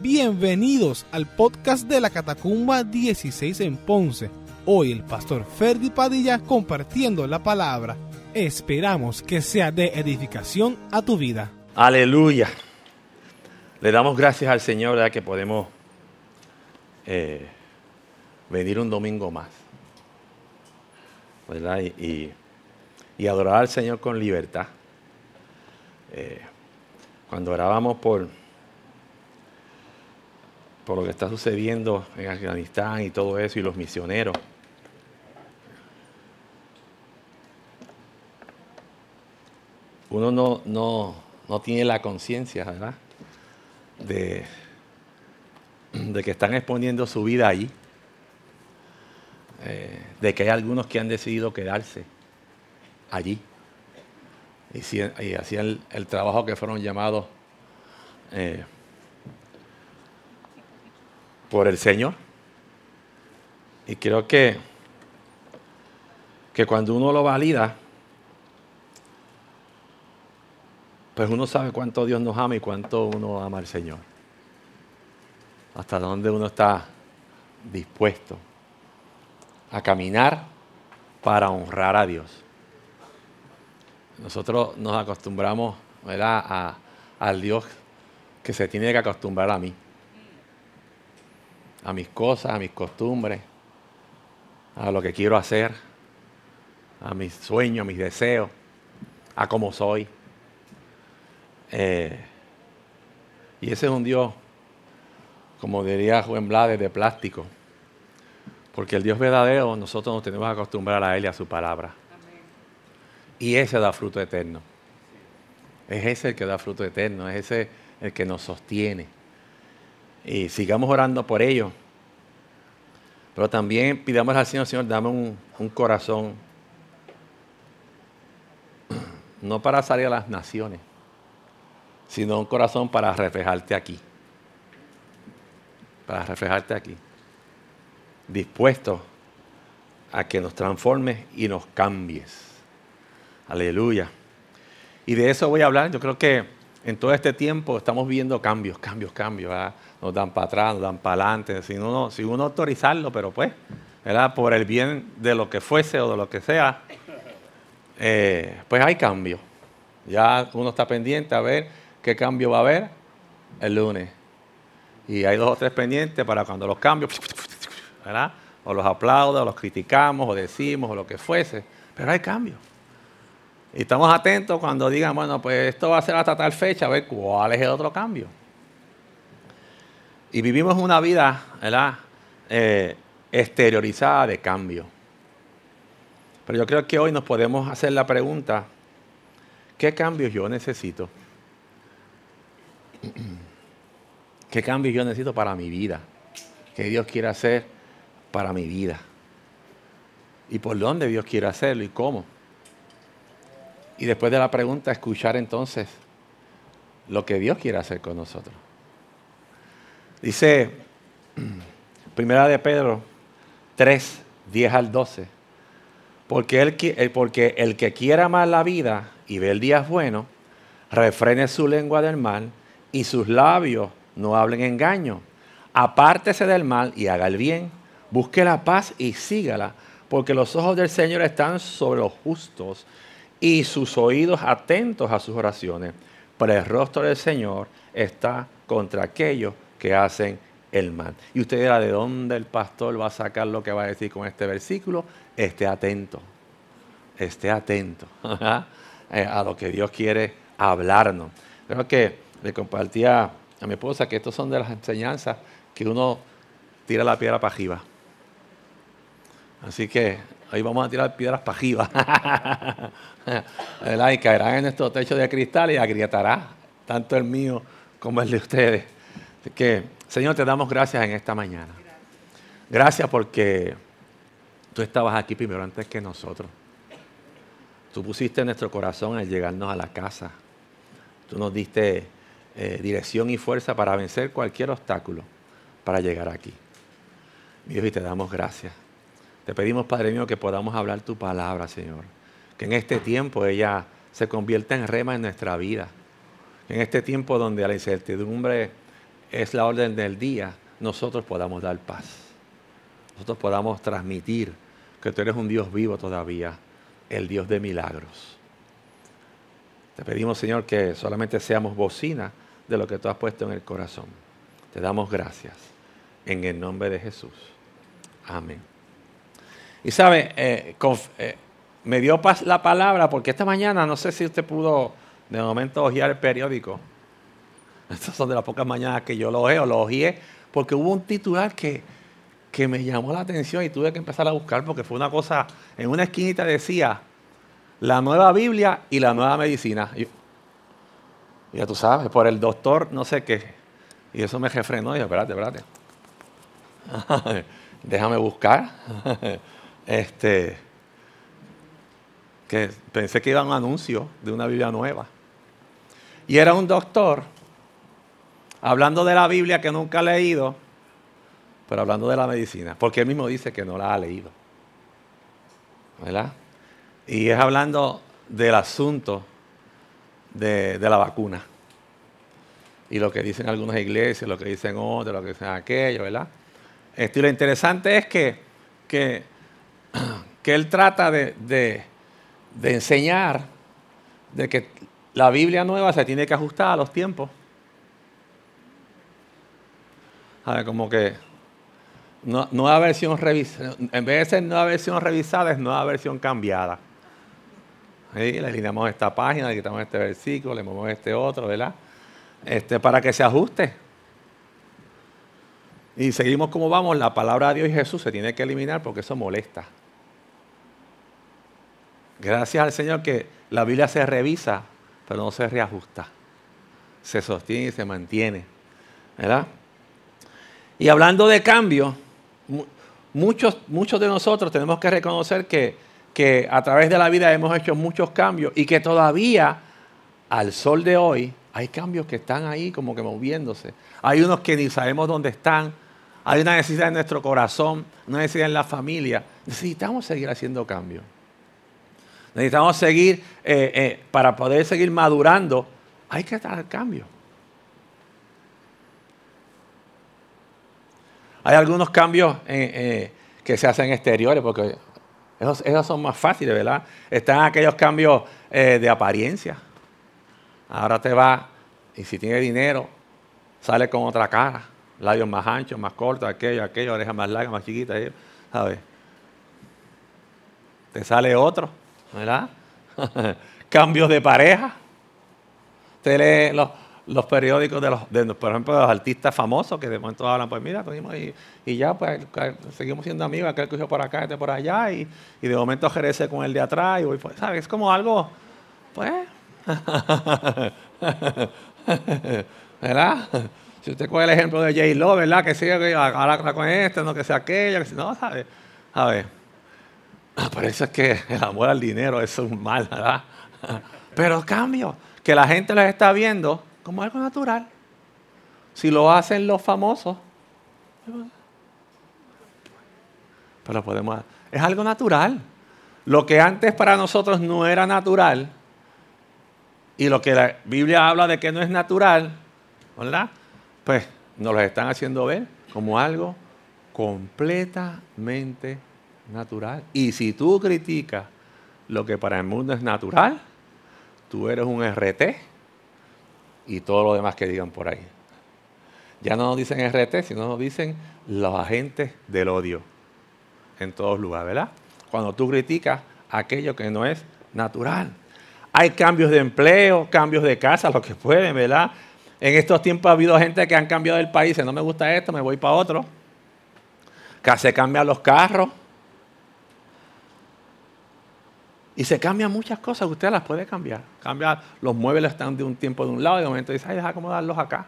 Bienvenidos al podcast de la Catacumba 16 en Ponce. Hoy el pastor Ferdi Padilla compartiendo la palabra. Esperamos que sea de edificación a tu vida. Aleluya. Le damos gracias al Señor que podemos eh, venir un domingo más. ¿verdad? Y, y, adorar al Señor con libertad. Eh, cuando orábamos por, por lo que está sucediendo en Afganistán y todo eso, y los misioneros, uno no, no, no tiene la conciencia, ¿verdad? De, de que están exponiendo su vida allí, eh, de que hay algunos que han decidido quedarse allí y, hacían el, trabajo que fueron llamados eh, por el Señor. Y creo que, que cuando uno lo valida, pues uno sabe cuánto Dios nos ama y cuánto uno ama al Señor. Hasta dónde uno está dispuesto a caminar para honrar a Dios. Nosotros nos acostumbramos A, al Dios que se tiene que acostumbrar a mí, a mis cosas, a mis costumbres, a lo que quiero hacer, a mis sueños, a mis deseos, a cómo soy. Eh, y ese es un Dios, como diría Juan Blades, de plástico. Porque el Dios verdadero, nosotros nos tenemos que acostumbrar a Él y a su palabra. Y ese da fruto eterno. Es ese el que da fruto eterno, es ese el que nos sostiene. Y sigamos orando por ello. Pero también pidamos al Señor, Señor, dame un, un corazón, no para salir a las naciones, sino un corazón para reflejarte aquí. Para reflejarte aquí. Dispuesto a que nos transformes y nos cambies. Aleluya. Y de eso voy a hablar. Yo creo que en todo este tiempo estamos viendo cambios, cambios, cambios. Nos dan para atrás, nos dan para adelante, sin uno, sin uno autorizarlo, pero pues, ¿verdad? por el bien de lo que fuese o de lo que sea, eh, pues hay cambios. Ya uno está pendiente a ver qué cambio va a haber el lunes. Y hay dos o tres pendientes para cuando los cambios, ¿verdad? O los aplaudo, o los criticamos, o decimos, o lo que fuese. Pero hay cambios. Y estamos atentos cuando digan, bueno, pues esto va a ser hasta tal fecha, a ver cuál es el otro cambio. Y vivimos una vida, ¿verdad? Eh, exteriorizada de cambio. Pero yo creo que hoy nos podemos hacer la pregunta, ¿qué cambios yo necesito? ¿Qué cambios yo necesito para mi vida? ¿Qué Dios quiere hacer para mi vida? ¿Y por dónde Dios quiere hacerlo y cómo? Y después de la pregunta, escuchar entonces lo que Dios quiere hacer con nosotros. Dice, primera de Pedro 3, 10 al 12, porque el, porque el que quiera amar la vida y ver días buenos, refrene su lengua del mal y sus labios no hablen engaño. Apártese del mal y haga el bien. Busque la paz y sígala, porque los ojos del Señor están sobre los justos y sus oídos atentos a sus oraciones. Pero el rostro del Señor está contra aquellos que hacen el mal. Y usted dirá, ¿de dónde el pastor va a sacar lo que va a decir con este versículo? Esté atento, esté atento eh, a lo que Dios quiere hablarnos. Creo que le compartía a mi esposa que estos son de las enseñanzas que uno tira la piedra para arriba. Así que Ahí vamos a tirar piedras pajivas. y caerán en nuestro techo de cristal y agrietará tanto el mío como el de ustedes. Que, Señor, te damos gracias en esta mañana. Gracias porque tú estabas aquí primero antes que nosotros. Tú pusiste nuestro corazón al llegarnos a la casa. Tú nos diste eh, dirección y fuerza para vencer cualquier obstáculo para llegar aquí. Dios, y te damos gracias. Te pedimos, Padre mío, que podamos hablar tu palabra, Señor. Que en este tiempo ella se convierta en rema en nuestra vida. En este tiempo donde la incertidumbre es la orden del día, nosotros podamos dar paz. Nosotros podamos transmitir que tú eres un Dios vivo todavía, el Dios de milagros. Te pedimos, Señor, que solamente seamos bocina de lo que tú has puesto en el corazón. Te damos gracias en el nombre de Jesús. Amén. Y sabe, eh, eh, me dio paz la palabra porque esta mañana, no sé si usted pudo de momento ojear el periódico. Estas son de las pocas mañanas que yo lo ojeo, lo ojeé, porque hubo un titular que, que me llamó la atención y tuve que empezar a buscar porque fue una cosa, en una esquinita decía, la nueva Biblia y la nueva medicina. Y, ya tú sabes, por el doctor no sé qué. Y eso me refrenó. Y dije, espérate, espérate. Déjame buscar. este, que pensé que iba un anuncio de una Biblia nueva. Y era un doctor hablando de la Biblia que nunca ha leído, pero hablando de la medicina, porque él mismo dice que no la ha leído. ¿Verdad? Y es hablando del asunto de, la vacuna. Y lo que dicen algunas iglesias, lo que dicen otros, lo que dicen aquello, ¿verdad? Y lo interesante es que, que, él trata de, de enseñar de que la Biblia nueva se tiene que ajustar a los tiempos. A ver, como que nueva versión revisada, en vez de ser nueva versión revisada, es nueva versión cambiada. Le alineamos esta página, le quitamos este versículo, le movemos este otro, ¿verdad? Este, para que se ajuste. Y seguimos como vamos, la palabra de Dios y Jesús se tiene que eliminar porque eso molesta. Gracias al Señor que la Biblia se revisa, pero no se reajusta. Se sostiene y se mantiene. ¿Verdad? Y hablando de cambio, muchos, muchos de nosotros tenemos que reconocer que, que a través de la vida hemos hecho muchos cambios y que todavía al sol de hoy hay cambios que están ahí como que moviéndose. Hay unos que ni sabemos dónde están. Hay una necesidad en nuestro corazón, una necesidad en la familia. Necesitamos seguir haciendo cambios. Necesitamos seguir, eh, eh, para poder seguir madurando, hay que estar al cambio. Hay algunos cambios eh, que se hacen exteriores, porque esos, son más fáciles, ¿verdad? Están aquellos cambios de apariencia. Ahora te va, y si tiene dinero, sale con otra cara. Labios más anchos, más cortos, aquello, aquello, orejas más largas, más chiquitas, ¿sabes? Te sale otro ¿verdad? Cambios de pareja. Usted lee los, periódicos de los, por ejemplo, de los artistas famosos que de momento hablan, pues mira, y, y ya, pues seguimos siendo amigos, aquel cogió por acá, este por allá, y, de momento jerece con el de atrás, y pues, ¿sabes? Es como algo, pues, ¿verdad? Si usted coge el ejemplo de J. Lo, ¿verdad? Que sigue ahora con este, no que sea aquella, que si no, ¿sabe? A ver, Parece es que el amor al dinero es un mal, ¿verdad? Pero cambio, que la gente los está viendo como algo natural. Si lo hacen los famosos, pero podemos, es algo natural. Lo que antes para nosotros no era natural, y lo que la Biblia habla de que no es natural, ¿verdad? Pues nos lo están haciendo ver como algo completamente natural. Y si tú criticas lo que para el mundo es natural, tú eres un RT y todo lo demás que digan por ahí. Ya no nos dicen RT, sino nos dicen los agentes del odio en todos lugares, ¿verdad? Cuando tú criticas aquello que no es natural. Hay cambios de empleo, cambios de casa, lo que pueden, ¿verdad? En estos tiempos ha habido gente que han cambiado el país, no me gusta esto, me voy para otro. Que se cambian los carros, Y se cambian muchas cosas, usted las puede cambiar. Cambiar, los muebles están de un tiempo de un lado y de momento dice, ay, deja acomodarlos acá.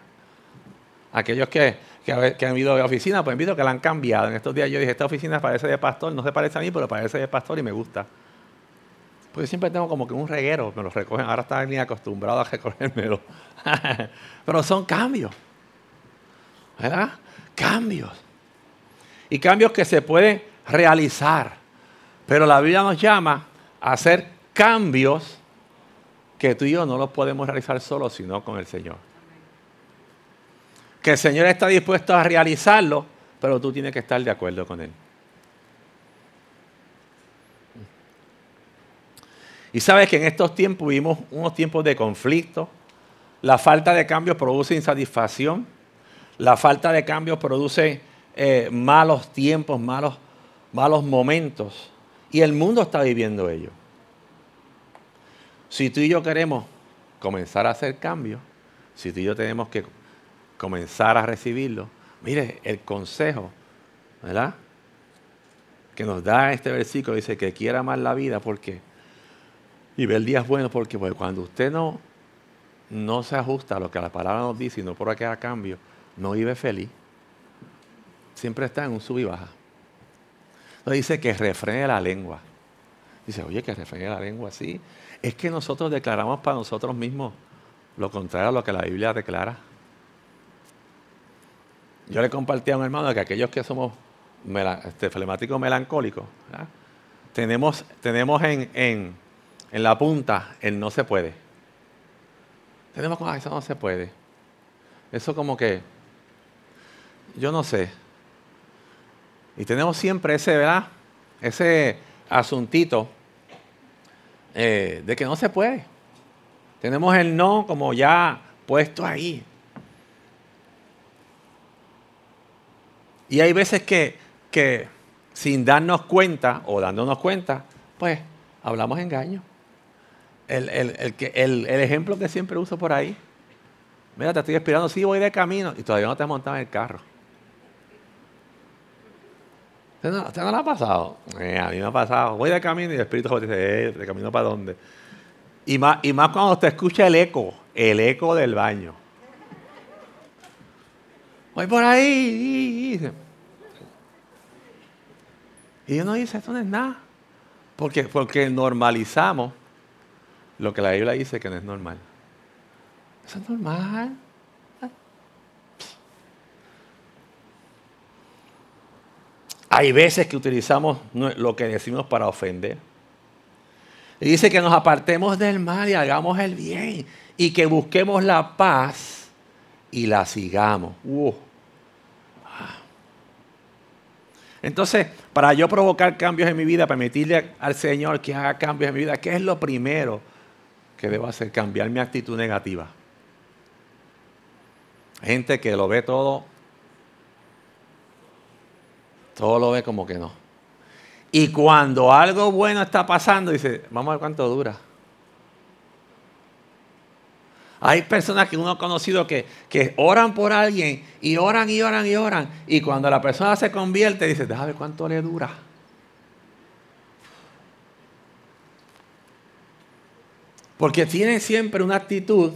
Aquellos que, han ido a oficina, pues han visto que la han cambiado. En estos días yo dije, esta oficina parece de pastor, no se parece a mí, pero parece de pastor y me gusta. Porque siempre tengo como que un reguero, me lo recogen, ahora está ni acostumbrado a recogérmelo. pero son cambios. ¿Verdad? Cambios. Y cambios que se pueden realizar. Pero la Biblia nos llama hacer cambios que tú y yo no los podemos realizar solos, sino con el Señor. que el Señor está dispuesto a realizarlo, pero tú tienes que estar de acuerdo con Él. Y sabes que en estos tiempos vivimos unos tiempos de conflicto. La falta de cambios produce insatisfacción. La falta de cambios produce eh, malos tiempos, malos, malos momentos. Y el mundo está viviendo ello. Si tú y yo queremos comenzar a hacer cambios, si tú y yo tenemos que comenzar a recibirlo, mire, el consejo, ¿verdad? Que nos da este versículo dice que quiera más la vida porque y ver días buenos porque cuando usted no, no se ajusta a lo que la palabra nos dice y no por a cambio, no vive feliz. Siempre está en un sub y baja. No dice que refrene la lengua. Dice, oye, que refrene la lengua, sí. Es que nosotros declaramos para nosotros mismos lo contrario a lo que la Biblia declara. Yo le compartí a un hermano que aquellos que somos este, flemáticos melancólicos, tenemos, tenemos en, en, en, la punta el no se puede. Tenemos como, eso no se puede. Eso como que, yo no sé. Y tenemos siempre ese, ¿verdad? Ese asuntito eh, de que no se puede. Tenemos el no como ya puesto ahí. Y hay veces que, que sin darnos cuenta o dándonos cuenta, pues hablamos engaño. El, el, el, el, ejemplo que siempre uso por ahí. Mira, te estoy esperando, sí, voy de camino y todavía no te has montado en el carro. ¿Usted no, lo ha pasado? Eh, a mí me ha pasado. Voy de camino y el Espíritu dice, eh, ¿de camino para dónde? Y más, y más cuando usted escucha el eco, el eco del baño. Voy por ahí. Y uno dice, esto no es nada. Porque, porque normalizamos lo que la Biblia dice que no es normal. Eso es normal. Hay veces que utilizamos lo que decimos para ofender. Y dice que nos apartemos del mal y hagamos el bien. Y que busquemos la paz y la sigamos. Entonces, para yo provocar cambios en mi vida, permitirle al Señor que haga cambios en mi vida, ¿qué es lo primero que debo hacer? Cambiar mi actitud negativa. Gente que lo ve todo todo lo ve como que no. Y cuando algo bueno está pasando, dice, vamos a ver cuánto dura. Hay personas que uno ha conocido que, que, oran por alguien y oran y oran y oran. Y cuando la persona se convierte, dice, déjame ver cuánto le dura. Porque tienen siempre una actitud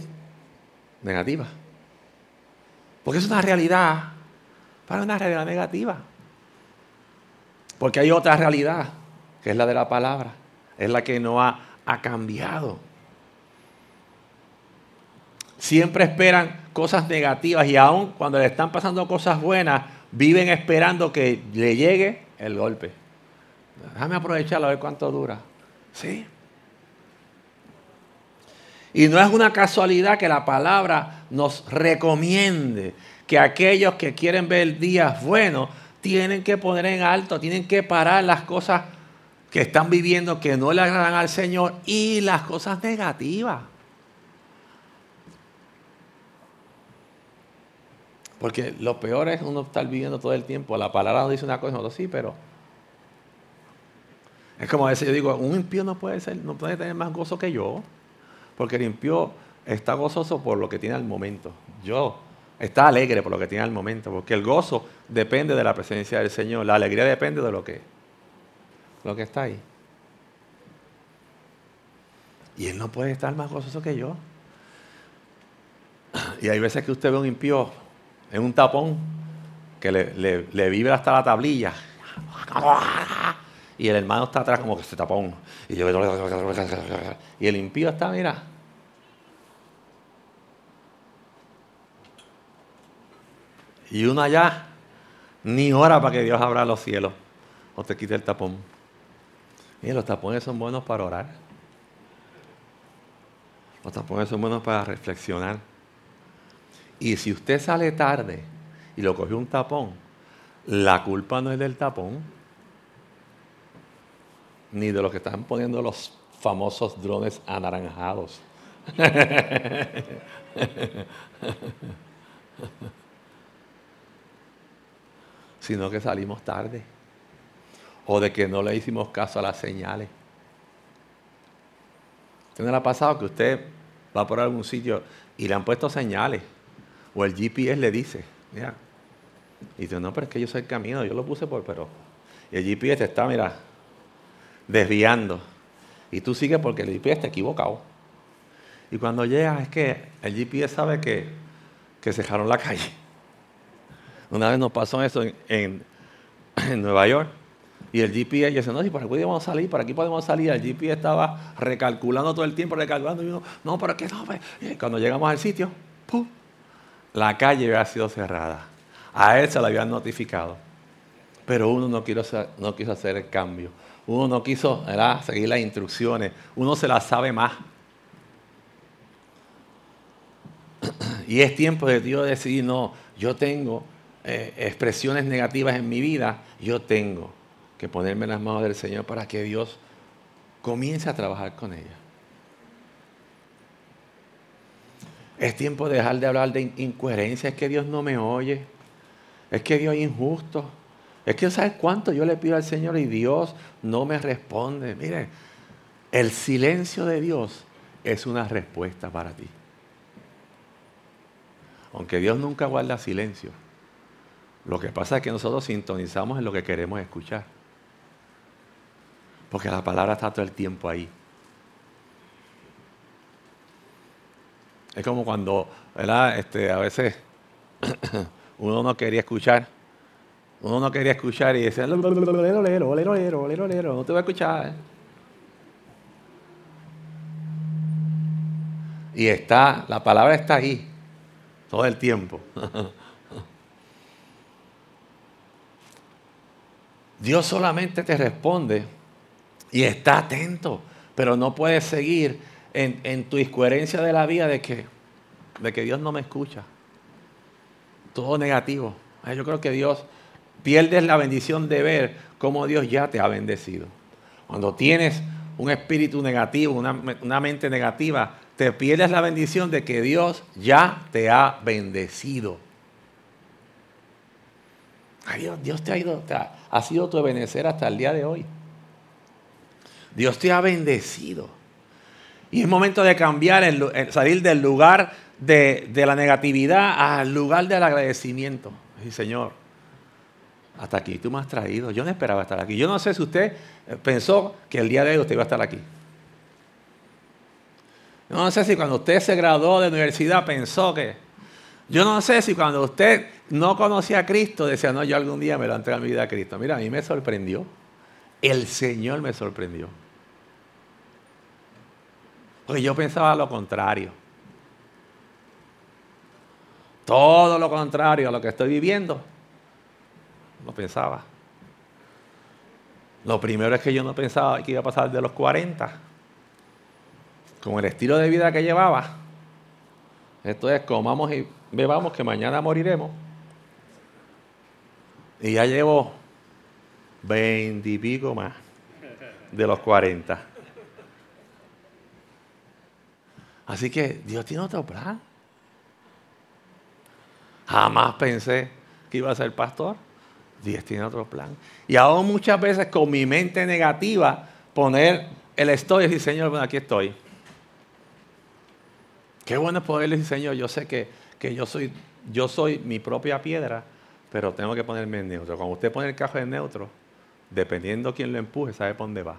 negativa. Porque es una realidad, para una realidad negativa. Porque hay otra realidad, que es la de la palabra. Es la que no ha, cambiado. Siempre esperan cosas negativas y aún cuando le están pasando cosas buenas, viven esperando que le llegue el golpe. Déjame aprovecharlo a ver cuánto dura. Sí. Y no es una casualidad que la palabra nos recomiende que aquellos que quieren ver días buenos tienen que poner en alto, tienen que parar las cosas que están viviendo que no le agradan al Señor y las cosas negativas. Porque lo peor es uno estar viviendo todo el tiempo. La palabra nos dice una cosa, nosotros sí, pero es como decir, yo digo, un impío no puede ser, no puede tener más gozo que yo, porque el impío está gozoso por lo que tiene al momento. Yo está alegre por lo que tiene al momento, porque el gozo depende de la presencia del Señor, la alegría depende de lo que, lo que está ahí. Y Él no puede estar más gozoso que yo. Y hay veces que usted ve un impío en un tapón que le, le, vibra hasta la tablilla. Y el hermano está atrás como que se tapón. Y, y el impío está, mira, Y uno allá, ni hora para que Dios abra los cielos o te quite el tapón. Mira, los tapones son buenos para orar. Los tapones son buenos para reflexionar. Y si usted sale tarde y lo cogió un tapón, la culpa no es del tapón, ni de los que están poniendo los famosos drones anaranjados. Sino que salimos tarde. O de que no le hicimos caso a las señales. ¿Usted no le ha pasado que usted va por algún sitio y le han puesto señales? O el GPS le dice, mira. Y dice, no, pero es que yo soy el camino, yo lo puse por, pero. Y el GPS te está, mira, desviando. Y tú sigues porque el GPS está equivocado. Y cuando llegas es que el GPS sabe que, que cerraron la calle. Una vez nos pasó eso en, Nueva York. Y el GPS dice, no, si por aquí podemos salir, por aquí podemos salir. El GPS estaba recalculando todo el tiempo, recalculando. Y uno, no, pero qué no. Pues". cuando llegamos al sitio, ¡pum! la calle había sido cerrada. A él se lo habían notificado. Pero uno no quiso, no quiso hacer el cambio. Uno no quiso seguir las instrucciones. Uno se las sabe más. Y es tiempo de Dios decidir, no, yo tengo eh, expresiones negativas en mi vida, yo tengo que ponerme en las manos del Señor para que Dios comience a trabajar con ella. Es tiempo de dejar de hablar de incoherencia, es que Dios no me oye, es que Dios es injusto, es que ¿sabes cuánto yo le pido al Señor y Dios no me responde? Mire, el silencio de Dios es una respuesta para ti. Aunque Dios nunca guarda silencio, lo que pasa es que nosotros sintonizamos en lo que queremos escuchar. Porque la palabra está todo el tiempo ahí. Es como cuando, ¿verdad? Este, a veces uno no quería escuchar. Uno no quería escuchar y decía, no te voy a escuchar. Y está, la palabra está ahí todo el tiempo. Dios solamente te responde y está atento, pero no puedes seguir en, tu incoherencia de la vida de que, de que Dios no me escucha. Todo negativo. Yo creo que Dios pierdes la bendición de ver cómo Dios ya te ha bendecido. Cuando tienes un espíritu negativo, una, una mente negativa, te pierdes la bendición de que Dios ya te ha bendecido. Dios, te ha, ido, ha, sido tu benecer hasta el día de hoy. Dios te ha bendecido. Y es momento de cambiar, salir del lugar de, la negatividad al lugar del agradecimiento. Sí, Señor, hasta aquí tú me has traído. Yo no esperaba estar aquí. Yo no sé si usted pensó que el día de hoy usted iba a estar aquí. No sé si cuando usted se graduó de universidad pensó que... Yo no sé si cuando usted no conocía a Cristo decía, no, yo algún día me lo entrego mi vida a Cristo. Mira, a mí me sorprendió. El Señor me sorprendió. Porque yo pensaba lo contrario. Todo lo contrario a lo que estoy viviendo. Lo pensaba. Lo primero es que yo no pensaba que iba a pasar de los 40 con el estilo de vida que llevaba, esto es comamos y bebamos que mañana moriremos. Y ya llevo veintipico más de los cuarenta. Así que Dios tiene otro plan. Jamás pensé que iba a ser pastor. Dios tiene otro plan. Y aún muchas veces con mi mente negativa poner el estoy y decir, Señor, bueno, aquí estoy. Qué bueno es poderle decir, Señor, yo sé que, yo, soy, yo soy mi propia piedra, pero tengo que ponerme en neutro. Cuando usted pone el cajón en neutro, dependiendo quién lo empuje, sabe por dónde va.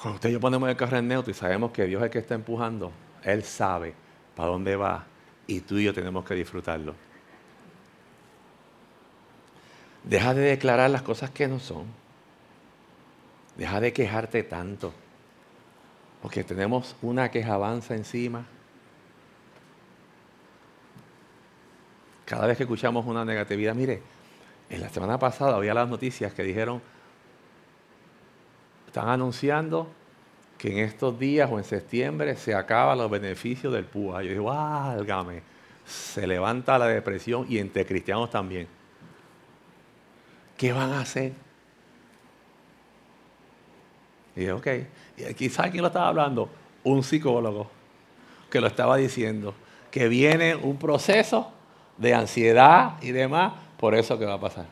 Cuando usted y yo ponemos el carro en neutro y sabemos que Dios es el que está empujando, Él sabe para dónde va y tú y yo tenemos que disfrutarlo. Deja de declarar las cosas que no son. Deja de quejarte tanto. Porque tenemos una queja avanza encima. Cada vez que escuchamos una negatividad, mire, en la semana pasada había las noticias que dijeron, están anunciando que en estos días o en septiembre se acaban los beneficios del PUA. Yo digo, válgame. se levanta la depresión y entre cristianos también. ¿Qué van a hacer? Y dije, ok. ¿sabe quién lo estaba hablando? Un psicólogo que lo estaba diciendo. Que viene un proceso de ansiedad y demás, por eso que va a pasar.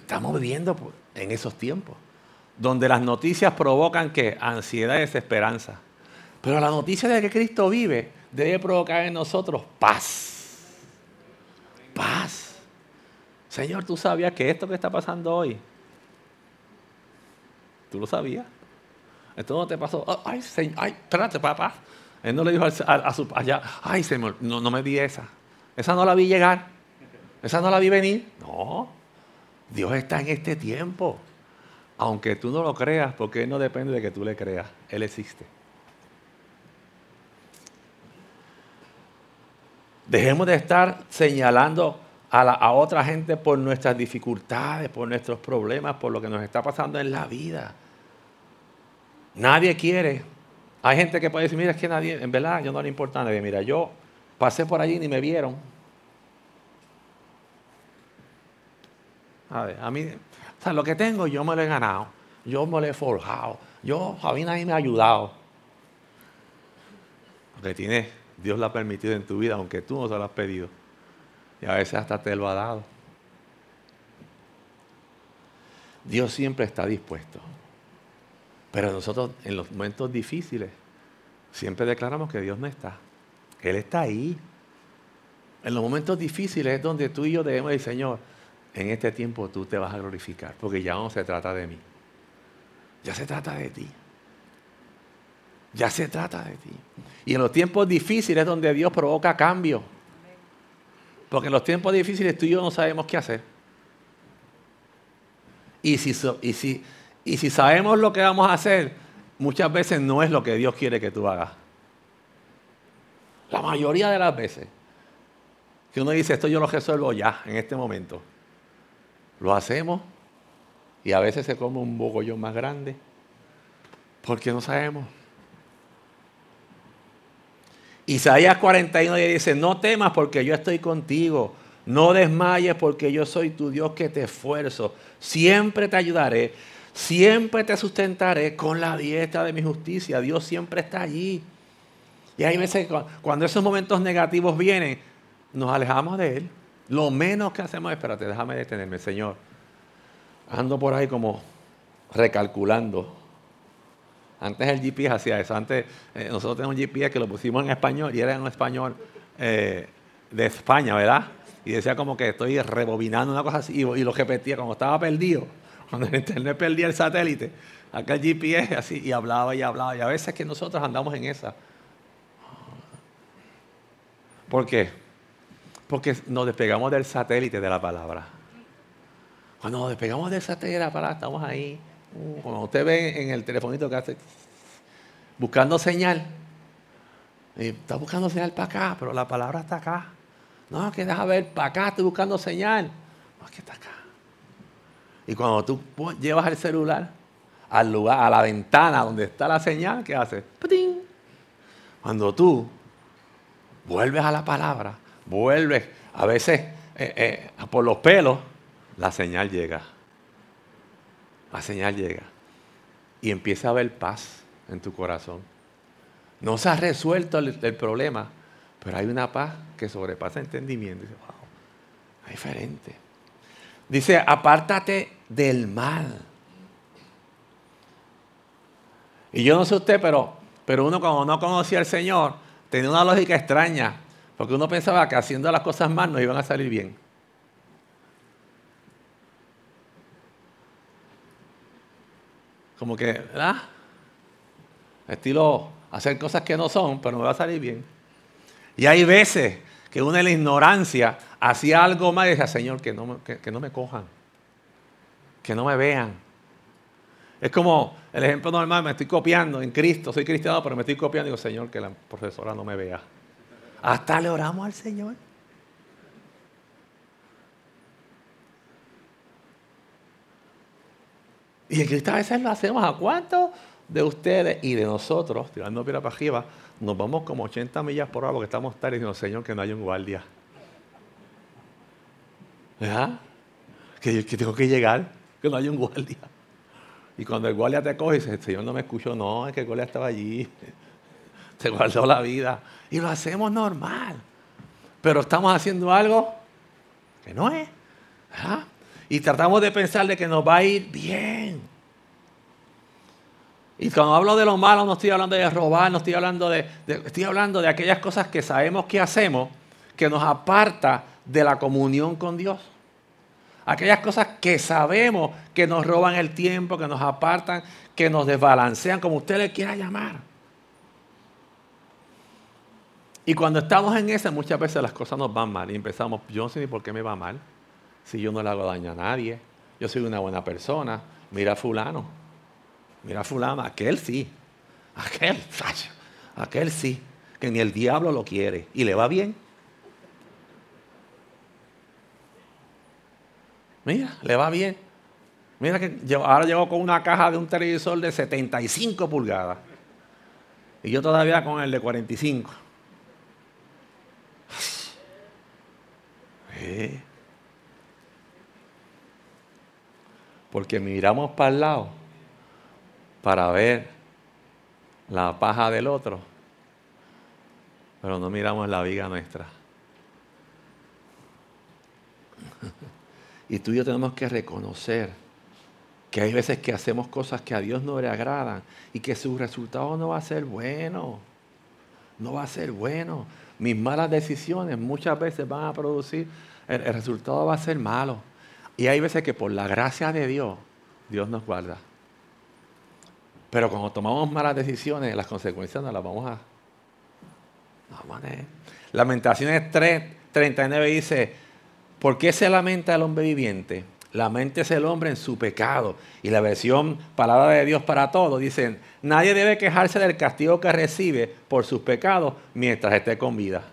Estamos viviendo en esos tiempos, donde las noticias provocan que ansiedad y desesperanza. Pero la noticia de que Cristo vive debe provocar en nosotros paz. Paz. Señor, tú sabías que esto que está pasando hoy, tú lo sabías. Esto no te pasó. Oh, ay, señor, ay, espérate, papá. Él no le dijo a, su allá, ay, señor, no, no me vi esa. Esa no la vi llegar. Esa no la vi venir. No. Dios está en este tiempo. Aunque tú no lo creas, porque Él no depende de que tú le creas. Él existe. Dejemos de estar señalando a, otra gente por nuestras dificultades, por nuestros problemas, por lo que nos está pasando en la vida. Nadie quiere. Hay gente que puede decir, mira, es que nadie, en verdad, yo no le importa a nadie. Mira, yo pasé por allí y ni me vieron. A ver, a mí, o sea, lo que tengo yo me lo he ganado. Yo me lo he forjado. Yo, a mí nadie me ha ayudado. Lo que tiene, Dios lo ha permitido en tu vida, aunque tú no se lo has pedido. Y a veces hasta te lo ha dado. Dios siempre está dispuesto. Pero nosotros en los momentos difíciles siempre declaramos que Dios no está. Él está ahí. En los momentos difíciles es donde tú y yo debemos decir, Señor, en este tiempo tú te vas a glorificar, porque ya no se trata de mí. Ya se trata de ti. Ya se trata de ti. Y en los tiempos difíciles es donde Dios provoca cambio. Porque en los tiempos difíciles tú y yo no sabemos qué hacer. Y si, y si, y si sabemos lo que vamos a hacer, muchas veces no es lo que Dios quiere que tú hagas. La mayoría de las veces que uno dice, esto yo lo resuelvo ya, en este momento. Lo hacemos y a veces se come un bogollón más grande porque no sabemos. Isaías 41 dice, no temas porque yo estoy contigo, no desmayes porque yo soy tu Dios que te esfuerzo, siempre te ayudaré, siempre te sustentaré con la dieta de mi justicia, Dios siempre está allí. Y hay veces cuando esos momentos negativos vienen, nos alejamos de Él. Lo menos que hacemos es, espérate, déjame detenerme, Señor. Ando por ahí como recalculando antes el GPS hacía eso. Antes eh, nosotros tenemos un GPS que lo pusimos en español y era en español eh, de España, ¿verdad? Y decía como que estoy rebobinando una cosa así y, lo repetía como estaba perdido. Cuando el internet perdía el satélite, acá el GPS así y hablaba y hablaba. Y a veces que nosotros andamos en esa. ¿Por qué? Porque nos despegamos del satélite de la palabra. Cuando nos despegamos del satélite de la palabra, estamos ahí cuando usted ve en el telefonito que hace buscando señal, y está buscando señal para acá, pero la palabra está acá. No, que deja ver para acá, estoy buscando señal. No, es que está acá. Y cuando tú llevas el celular al lugar, a la ventana donde está la señal, ¿qué hace? Cuando tú vuelves a la palabra, vuelves, a veces eh, eh, por los pelos, la señal llega la señal llega y empieza a haber paz en tu corazón. No se ha resuelto el, problema, pero hay una paz que sobrepasa entendimiento. Dice, wow, es diferente. Dice, apártate del mal. Y yo no sé usted, pero, pero uno cuando no conocía al Señor, tenía una lógica extraña, porque uno pensaba que haciendo las cosas mal nos iban a salir bien. como que, ¿verdad? Estilo hacer cosas que no son, pero me va a salir bien. Y hay veces que uno en la ignorancia hacía algo más y decía, Señor, que no, que, no me cojan, que no me vean. Es como el ejemplo normal, me estoy copiando en Cristo, soy cristiano, pero me estoy copiando y digo, Señor, que la profesora no me vea. Hasta le oramos al Señor. Y en Cristo a veces lo hacemos a cuánto? de ustedes y de nosotros, tirando piedra para arriba, nos vamos como 80 millas por hora porque estamos tarde diciendo, Señor, que no hay un guardia. ¿Verdad? Que tengo que llegar, que no hay un guardia. Y cuando el guardia te coge y dice, el Señor no me escuchó, no, es que el guardia estaba allí. Te guardó la vida. Y lo hacemos normal. Pero estamos haciendo algo que no es. ¿verdad? Y tratamos de pensar de que nos va a ir bien. Y cuando hablo de lo malo, no estoy hablando de robar, no estoy hablando de- estoy hablando de aquellas cosas que sabemos que hacemos, que nos aparta de la comunión con Dios. Aquellas cosas que sabemos que nos roban el tiempo, que nos apartan, que nos desbalancean, como usted le quiera llamar. Y cuando estamos en esa, muchas veces las cosas nos van mal y empezamos, yo no ni por qué me va mal, si yo no le hago daño a nadie, yo soy una buena persona, mira a fulano, mira a fulano, aquel sí, aquel, aquel sí, que ni el diablo lo quiere y le va bien. Mira, le va bien. Mira que ahora llegó con una caja de un televisor de 75 pulgadas. Y yo todavía con el de 45. Eh. Porque miramos para el lado para ver la paja del otro, pero no miramos la viga nuestra. Y tú y yo tenemos que reconocer que hay veces que hacemos cosas que a Dios no le agradan y que su resultado no va a ser bueno. No va a ser bueno. Mis malas decisiones muchas veces van a producir, el, resultado va a ser malo. Y hay veces que por la gracia de Dios, Dios nos guarda. Pero cuando tomamos malas decisiones, las consecuencias no las vamos a, no. Lamentaciones 3, 39 dice, ¿por qué se lamenta el hombre viviente? Lamentese el hombre en su pecado. Y la versión Palabra de Dios para todos dicen, nadie debe quejarse del castigo que recibe por sus pecados mientras esté con vida.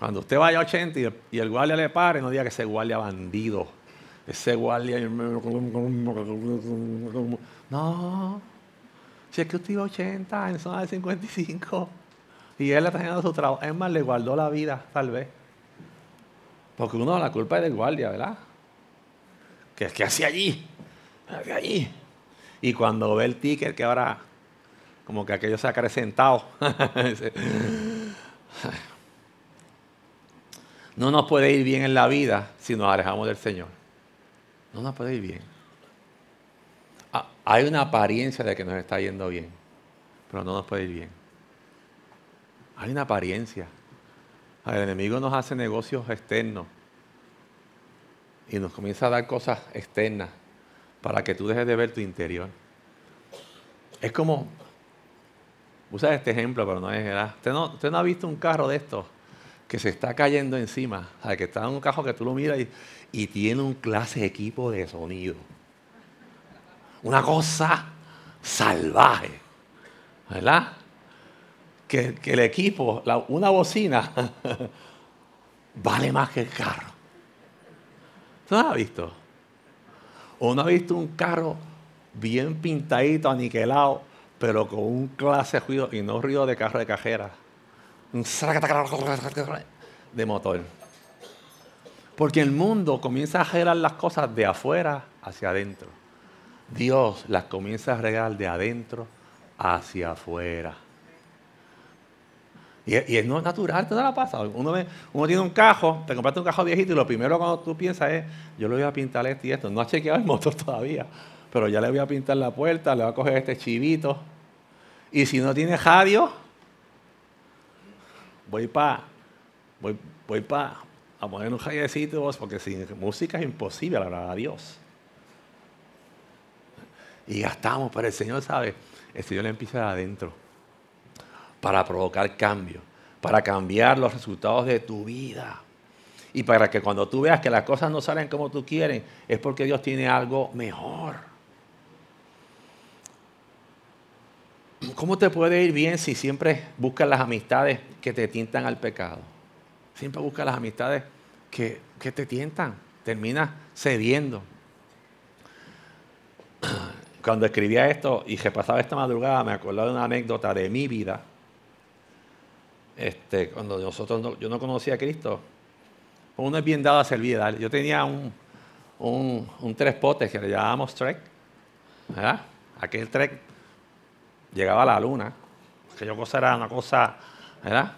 Cuando usted vaya a 80 y el, y guardia le pare, no diga que ese guardia bandido. Ese guardia... No. Si es que usted iba a 80 en zona de 55 y él está haciendo su trabajo, es más, le guardó la vida, tal vez. Porque uno, la culpa es del guardia, ¿verdad? Que es que hace allí, allí. Y cuando ve el ticket que ahora, como que aquello se ha acrecentado, no nos puede ir bien en la vida si nos alejamos del Señor. No nos puede ir bien. Ah, Hay una apariencia de que nos está yendo bien, pero no nos puede ir bien. Hay una apariencia. El enemigo nos hace negocios externos y nos comienza a dar cosas externas para que tú dejes de ver tu interior. Es como, usa este ejemplo, pero no es verdad. Usted no, usted no ha visto un carro de estos que se está cayendo encima, que está en un carro que tú lo miras y, tiene un clase equipo de sonido. Una cosa salvaje, ¿verdad? Que, el equipo, la- una bocina, vale más que el carro. ¿Tú no has visto? ¿O no has visto un carro bien pintadito, aniquilado, pero con un clase de ruido, y no ruido de carro de cajera? De motor. Porque el mundo comienza a regalar las cosas de afuera hacia adentro. Dios las comienza a regalar de adentro hacia afuera. Y, y es natural, ¿te la pasa? Uno, tiene un cajo, te compraste un cajo viejito y lo primero cuando tú piensas es, yo le voy a pintar esto y esto. No ha chequeado el motor todavía, pero ya le voy a pintar la puerta, le voy a coger este chivito. Y si no tiene radio, voy para voy, voy pa a poner un rayecito porque sin música es imposible hablar a Dios. Y gastamos, pero el Señor sabe, el Señor le empieza de adentro para provocar cambio, para cambiar los resultados de tu vida. Y para que cuando tú veas que las cosas no salen como tú quieres, es porque Dios tiene algo mejor. ¿Cómo te puede ir bien si siempre buscas las amistades que te tientan al pecado? Siempre buscas las amistades que, que te tientan. Terminas cediendo. cuando escribía esto y repasaba esta madrugada, me acordaba de una anécdota de mi vida. Este, cuando nosotros yo no conocía a Cristo, uno es bien dado a servir. Yo tenía un, tres potes que le llamábamos trek. Aquel trek llegaba a la luna, aquella cosa era una cosa, ¿verdad?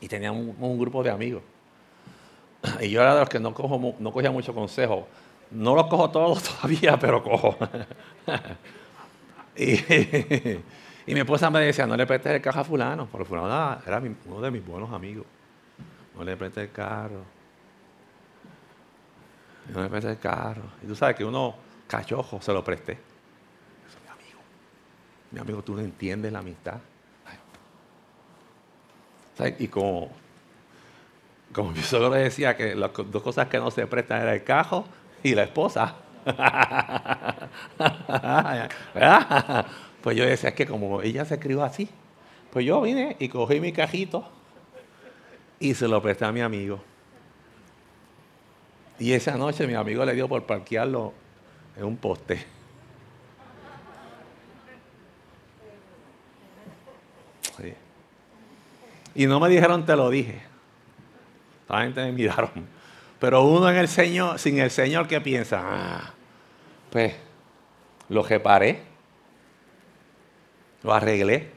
Y tenía un, grupo de amigos. Y yo era de los que no, cojo, no cogía mucho consejo. No los cojo todos todavía, pero cojo. y, mi esposa me decía, no le prestes el carro a fulano, porque fulano era uno de mis buenos amigos. No le prestes el carro. No le prestes el carro. Y tú sabes que uno, cachojo, se lo presté. Eso es mi amigo. Mi amigo, tú no entiendes la amistad. Y como, como mi suegro decía que las dos cosas que no se prestan eran el cajo y la esposa. pues yo decía, es que como ella se escribió así, pues yo vine y cogí mi cajito y se lo presté a mi amigo. Y esa noche mi amigo le dio por parquearlo en un poste. Y no me dijeron te lo dije. La gente me miraron. Pero uno en el Señor, sin el Señor, ¿qué piensa? Ah, pues lo reparé, lo arreglé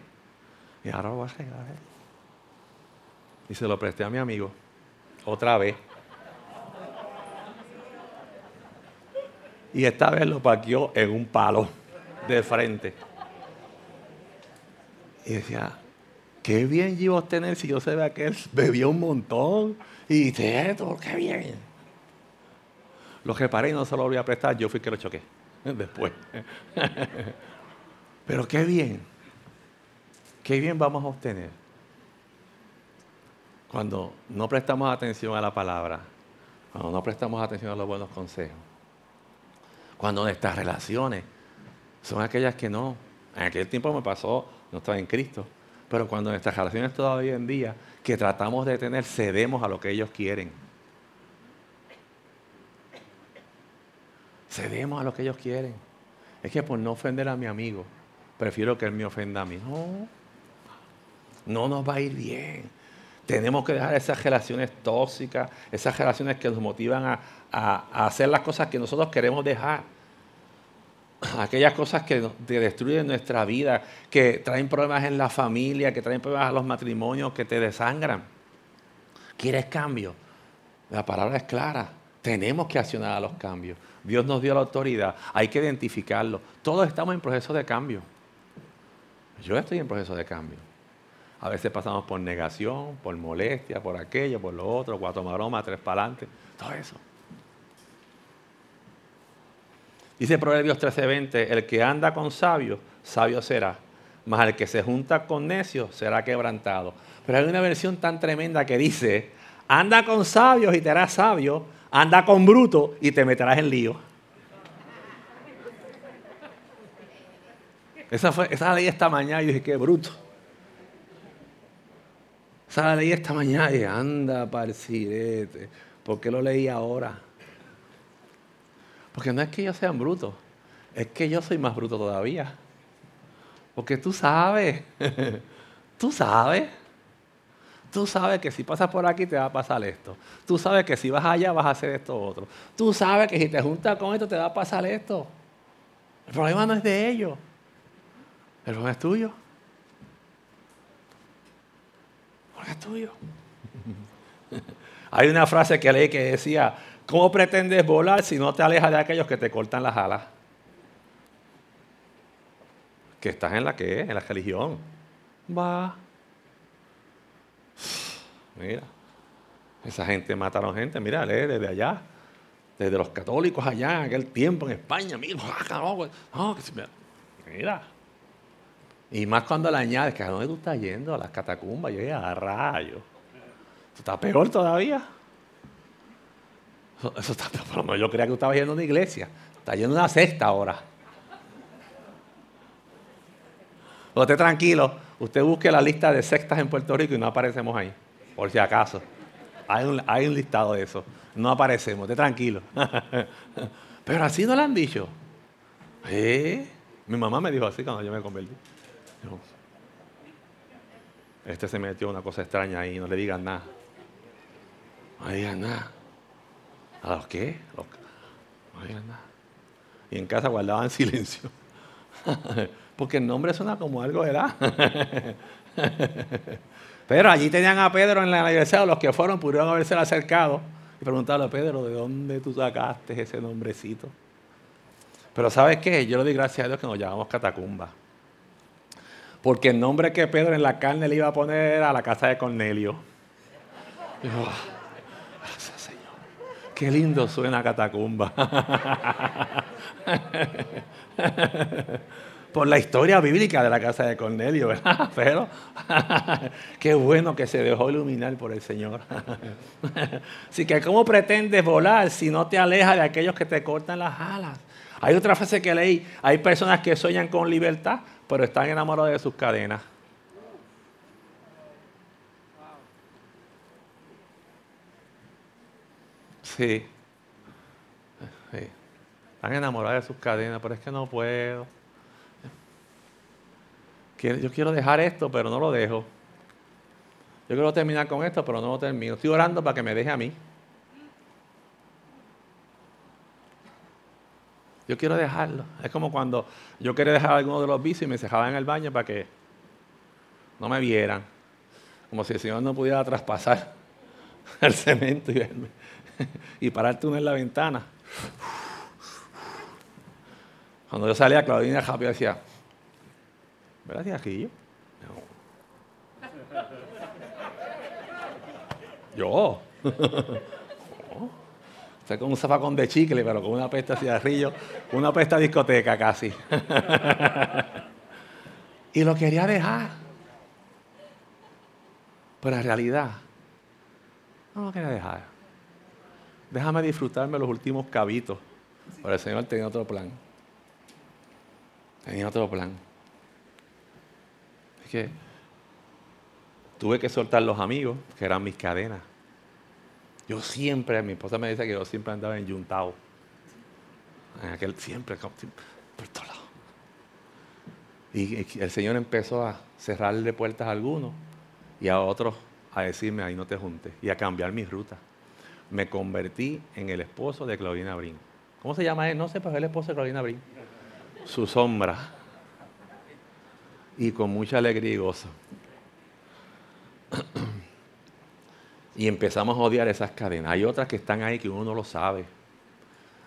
y ahora lo voy a arreglar. Y se lo presté a mi amigo otra vez. Y esta vez lo parqueó en un palo de frente. Y decía, qué bien iba a tener si yo se que él bebió un montón y dice, qué bien. Lo reparé y no se lo volví a prestar, yo fui que lo choqué después. Pero qué bien, qué bien vamos a obtener cuando no prestamos atención a la palabra, cuando no prestamos atención a los buenos consejos, cuando nuestras relaciones son aquellas que no. En aquel tiempo me pasó, no estaba en Cristo, pero cuando nuestras relaciones todavía en día, que tratamos de tener, cedemos a lo que ellos quieren. Cedemos a lo que ellos quieren. Es que por no ofender a mi amigo, prefiero que él me ofenda a mí. No, no nos va a ir bien. Tenemos que dejar esas relaciones tóxicas, esas relaciones que nos motivan a, a hacer las cosas que nosotros queremos dejar aquellas cosas que, destruyen nuestra vida, que traen problemas en la familia, que traen problemas a los matrimonios, que te desangran. ¿Quieres cambio? La palabra es clara. Tenemos que accionar a los cambios. Dios nos dio la autoridad. Hay que identificarlo. Todos estamos en proceso de cambio. Yo estoy en proceso de cambio. A veces pasamos por negación, por molestia, por aquello, por lo otro, cuatro maromas, tres para adelante. Todo eso. Dice Proverbios 13:20, el que anda con sabios, sabio será, mas el que se junta con necios será quebrantado. Pero hay una versión tan tremenda que dice, anda con sabios y te harás sabio, anda con bruto y te meterás en lío. Esa, fue, esa ley esta mañana y dije, qué bruto. Esa la leí esta mañana y anda sirete. ¿Por qué lo leí ahora? Porque no es que ellos sean brutos, es que yo soy más bruto todavía. Porque tú sabes, tú sabes, tú sabes que si pasas por aquí te va a pasar esto. Tú sabes que si vas allá vas a hacer esto otro. Tú sabes que si te juntas con esto te va a pasar esto. El problema no es de ellos, el problema es tuyo. Es tuyo. Hay una frase que leí que decía, ¿Cómo pretendes volar si no te alejas de aquellos que te cortan las alas? Que estás en la que En la religión. Va. Mira. Esa gente mataron gente, mira, lee desde allá. Desde los católicos allá, en aquel tiempo en España. Mira, no, mira. Y más cuando le añades que a dónde tú estás yendo, a las catacumbas, yo a rayos. Está peor todavía. Eso, está, por yo creía que estaba yendo a una iglesia. Está yendo a una cesta ahora. Usted tranquilo, usted busque la lista de sectas en Puerto Rico y no aparecemos ahí, por si acaso. Hay un, hay un listado de eso. No aparecemos, esté tranquilo. Pero así no lo han dicho. ¿Eh? Mi mamá me dijo así cuando yo me convertí. Este se metió una cosa extraña ahí, no le digan nada. No le digan nada. ¿A los qué? No le digan nada. Y en casa guardaban silencio. Porque el nombre suena como algo, ¿verdad? Pero allí tenían a Pedro en la universidad, los que fueron pudieron haberse acercado y preguntarle a Pedro, ¿de dónde tú sacaste ese nombrecito? Pero ¿sabes qué? Yo le doy gracias a Dios que nos llamamos Catacumba. Porque el nombre que Pedro en la carne le iba a poner a la casa de Cornelio. gracias Señor. Qué lindo suena Catacumba. por la historia bíblica de la casa de Cornelio, ¿verdad? Pero qué bueno que se dejó iluminar por el Señor. Así que, ¿cómo pretendes volar si no te alejas de aquellos que te cortan las alas? Hay otra frase que leí, hay personas que sueñan con libertad, pero están enamorados de sus cadenas. Sí. Están enamorados de sus cadenas, pero es que no puedo yo quiero dejar esto, pero no lo dejo. Yo quiero terminar con esto, pero no lo termino. Estoy orando para que me deje a mí. Yo quiero dejarlo. Es como cuando yo quería dejar alguno de los vicios y me dejaba en el baño para que no me vieran. Como si el Señor no pudiera traspasar el cemento y verme. y pararte uno en la ventana. Cuando yo salía, Claudina rápido decía, ¿Verdad, aquí? No. Yo. Estoy con un zafacón de chicle, pero con una pesta de cigarrillo, una pesta de discoteca casi. y lo quería dejar. Pero en realidad, no lo quería dejar. Déjame disfrutarme los últimos cabitos. Pero el Señor tenía otro plan. Tenía otro plan que tuve que soltar los amigos, que eran mis cadenas. Yo siempre, mi esposa me dice que yo siempre andaba en Yuntao. En aquel, siempre, por todos lados. Y el Señor empezó a cerrarle puertas a algunos y a otros a decirme, ahí no te juntes, y a cambiar mi ruta. Me convertí en el esposo de Claudina Brin. ¿Cómo se llama él? No sé, pero es el esposo de Claudina Brin. Su sombra y con mucha alegría y gozo. Y empezamos a odiar esas cadenas. Hay otras que están ahí que uno no lo sabe.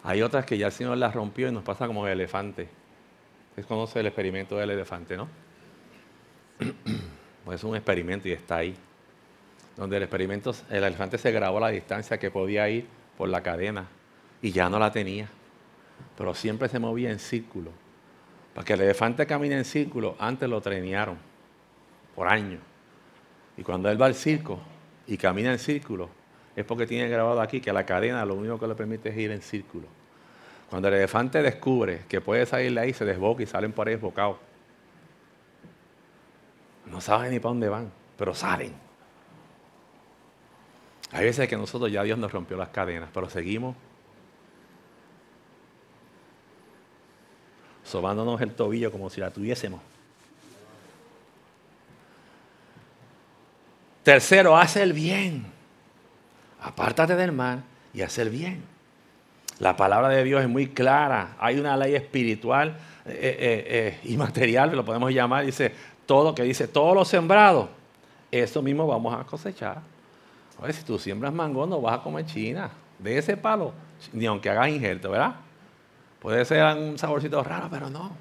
Hay otras que ya el Señor las rompió y nos pasa como el elefante. Ustedes conoce el experimento del elefante, ¿no? es un experimento y está ahí. Donde el experimento, el elefante se grabó la distancia que podía ir por la cadena y ya no la tenía. Pero siempre se movía en círculo para que el elefante camine en círculo, antes lo trenearon por años. Y cuando él va al circo y camina en círculo, es porque tiene grabado aquí que la cadena lo único que le permite es ir en círculo. Cuando el elefante descubre que puede salir de ahí, se desboca y salen por ahí desbocados. No saben ni para dónde van, pero salen. Hay veces que nosotros ya Dios nos rompió las cadenas, pero seguimos sobándonos el tobillo como si la tuviésemos. Tercero, hace el bien. Apártate del mal y hace el bien. La palabra de Dios es muy clara. Hay una ley espiritual eh, eh, eh, y material, lo podemos llamar. Dice todo, que dice todo lo sembrado. Eso mismo vamos a cosechar. Ver, si tú siembras mango, no vas a comer china. De ese palo, ni aunque hagas injerto, ¿verdad? Puede ser un saborcito raro, pero no.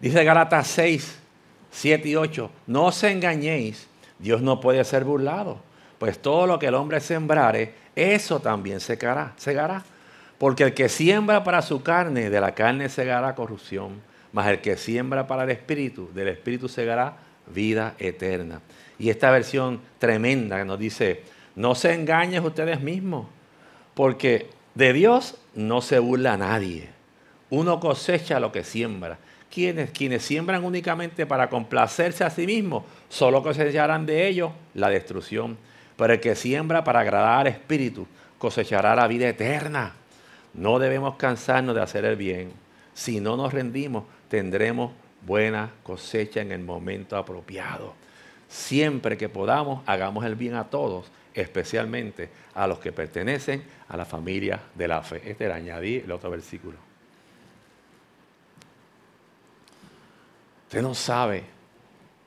Dice Galatas 6, 7 y 8, no os engañéis, Dios no puede ser burlado, pues todo lo que el hombre sembrare, eso también secará, segará. Porque el que siembra para su carne, de la carne segará corrupción, mas el que siembra para el espíritu, del espíritu segará vida eterna. Y esta versión tremenda que nos dice, no se engañen ustedes mismos, porque de Dios no se burla nadie. Uno cosecha lo que siembra. Quienes, quienes siembran únicamente para complacerse a sí mismos, solo cosecharán de ellos la destrucción. Pero el que siembra para agradar al Espíritu, cosechará la vida eterna. No debemos cansarnos de hacer el bien. Si no nos rendimos, tendremos buena cosecha en el momento apropiado. Siempre que podamos, hagamos el bien a todos, especialmente a los que pertenecen a la familia de la fe. Este era añadí el otro versículo. Usted no sabe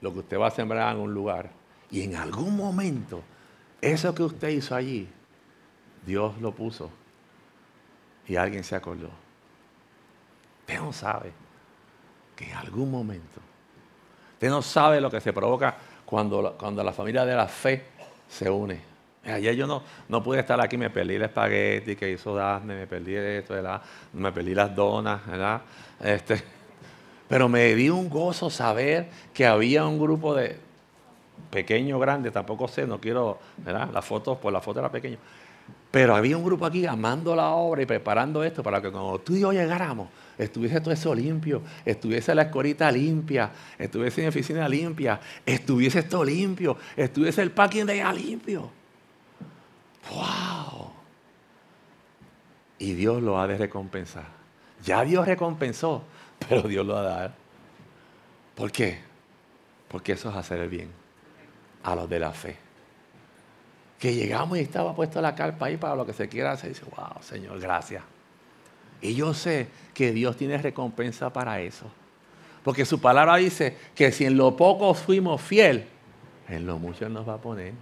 lo que usted va a sembrar en un lugar y en algún momento eso que usted hizo allí, Dios lo puso y alguien se acordó. Usted no sabe que en algún momento, usted no sabe lo que se provoca cuando, cuando la familia de la fe se une. Ayer yo no, no pude estar aquí, me perdí el espagueti que hizo Dafne, me perdí esto, ¿verdad? me perdí las donas, ¿verdad? Este, pero me dio un gozo saber que había un grupo de pequeño, grande, tampoco sé, no quiero, ¿verdad? La foto, pues la foto era pequeña. Pero había un grupo aquí amando la obra y preparando esto para que cuando tú y yo llegáramos, estuviese todo eso limpio, estuviese la escorita limpia, estuviese la oficina limpia, estuviese esto limpio, estuviese el parking de allá limpio. ¡Wow! Y Dios lo ha de recompensar. Ya Dios recompensó, pero Dios lo ha de dar. ¿Por qué? Porque eso es hacer el bien a los de la fe que llegamos y estaba puesta la carpa ahí para lo que se quiera hacer. Y dice, wow, Señor, gracias. Y yo sé que Dios tiene recompensa para eso. Porque su palabra dice que si en lo poco fuimos fiel, en lo mucho nos va a poner.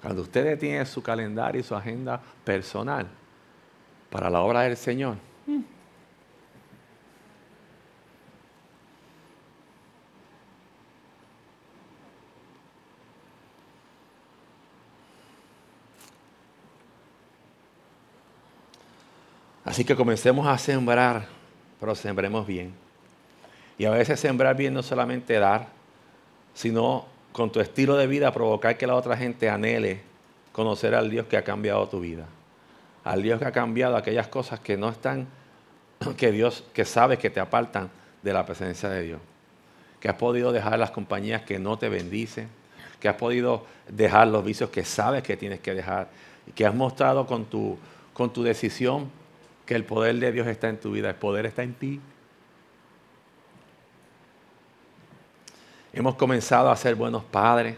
Cuando ustedes tienen su calendario y su agenda personal para la obra del Señor, Así que comencemos a sembrar, pero sembremos bien. Y a veces sembrar bien no solamente dar, sino con tu estilo de vida provocar que la otra gente anhele conocer al Dios que ha cambiado tu vida. Al Dios que ha cambiado aquellas cosas que no están, que Dios, que sabes que te apartan de la presencia de Dios. Que has podido dejar las compañías que no te bendicen, que has podido dejar los vicios que sabes que tienes que dejar, que has mostrado con tu, con tu decisión que el poder de Dios está en tu vida, el poder está en ti. Hemos comenzado a ser buenos padres.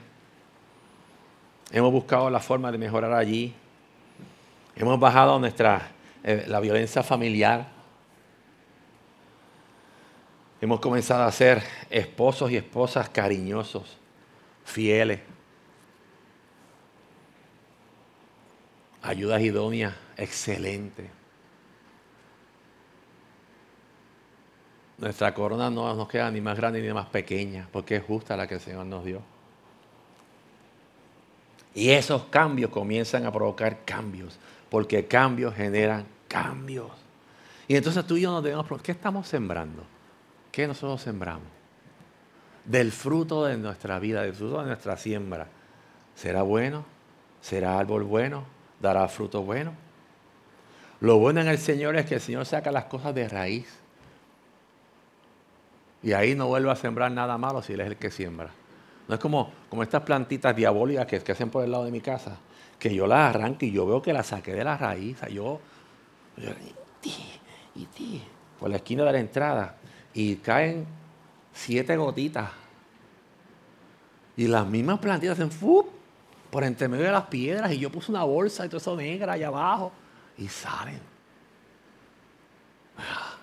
Hemos buscado la forma de mejorar allí. Hemos bajado nuestra, eh, la violencia familiar. Hemos comenzado a ser esposos y esposas cariñosos, fieles. Ayudas idóneas, excelentes. Nuestra corona no nos queda ni más grande ni más pequeña, porque es justa la que el Señor nos dio. Y esos cambios comienzan a provocar cambios, porque cambios generan cambios. Y entonces tú y yo nos debemos preguntar, ¿qué estamos sembrando? ¿Qué nosotros sembramos? Del fruto de nuestra vida, del fruto de nuestra siembra. ¿Será bueno? ¿Será árbol bueno? ¿Dará fruto bueno? Lo bueno en el Señor es que el Señor saca las cosas de raíz. Y ahí no vuelve a sembrar nada malo si Él es el que siembra. No es como, como estas plantitas diabólicas que, que hacen por el lado de mi casa, que yo las arranco y yo veo que las saqué de la raíz. Yo, yo y ti, por la esquina de la entrada y caen siete gotitas. Y las mismas plantitas hacen ¡fup! por entre medio de las piedras y yo puse una bolsa y todo eso negra allá abajo y salen. Ah.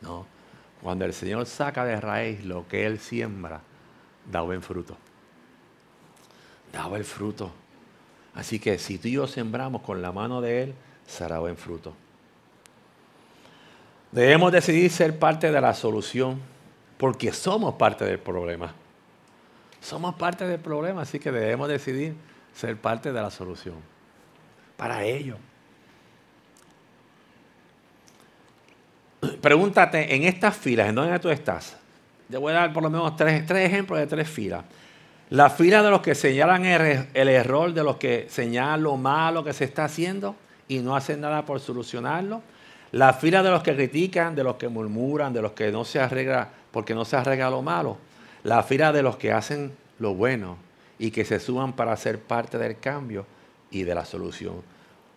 No, cuando el Señor saca de raíz lo que Él siembra, da buen fruto. Da buen fruto. Así que si tú y yo sembramos con la mano de Él, será buen fruto. Debemos decidir ser parte de la solución porque somos parte del problema. Somos parte del problema, así que debemos decidir ser parte de la solución. Para ello. Pregúntate en estas filas, ¿en dónde tú estás? Te voy a dar por lo menos tres, ejemplos de tres filas. La fila de los que señalan el, el, error, de los que señalan lo malo que se está haciendo y no hacen nada por solucionarlo. La fila de los que critican, de los que murmuran, de los que no se arregla porque no se arregla lo malo. La fila de los que hacen lo bueno y que se suban para ser parte del cambio y de la solución.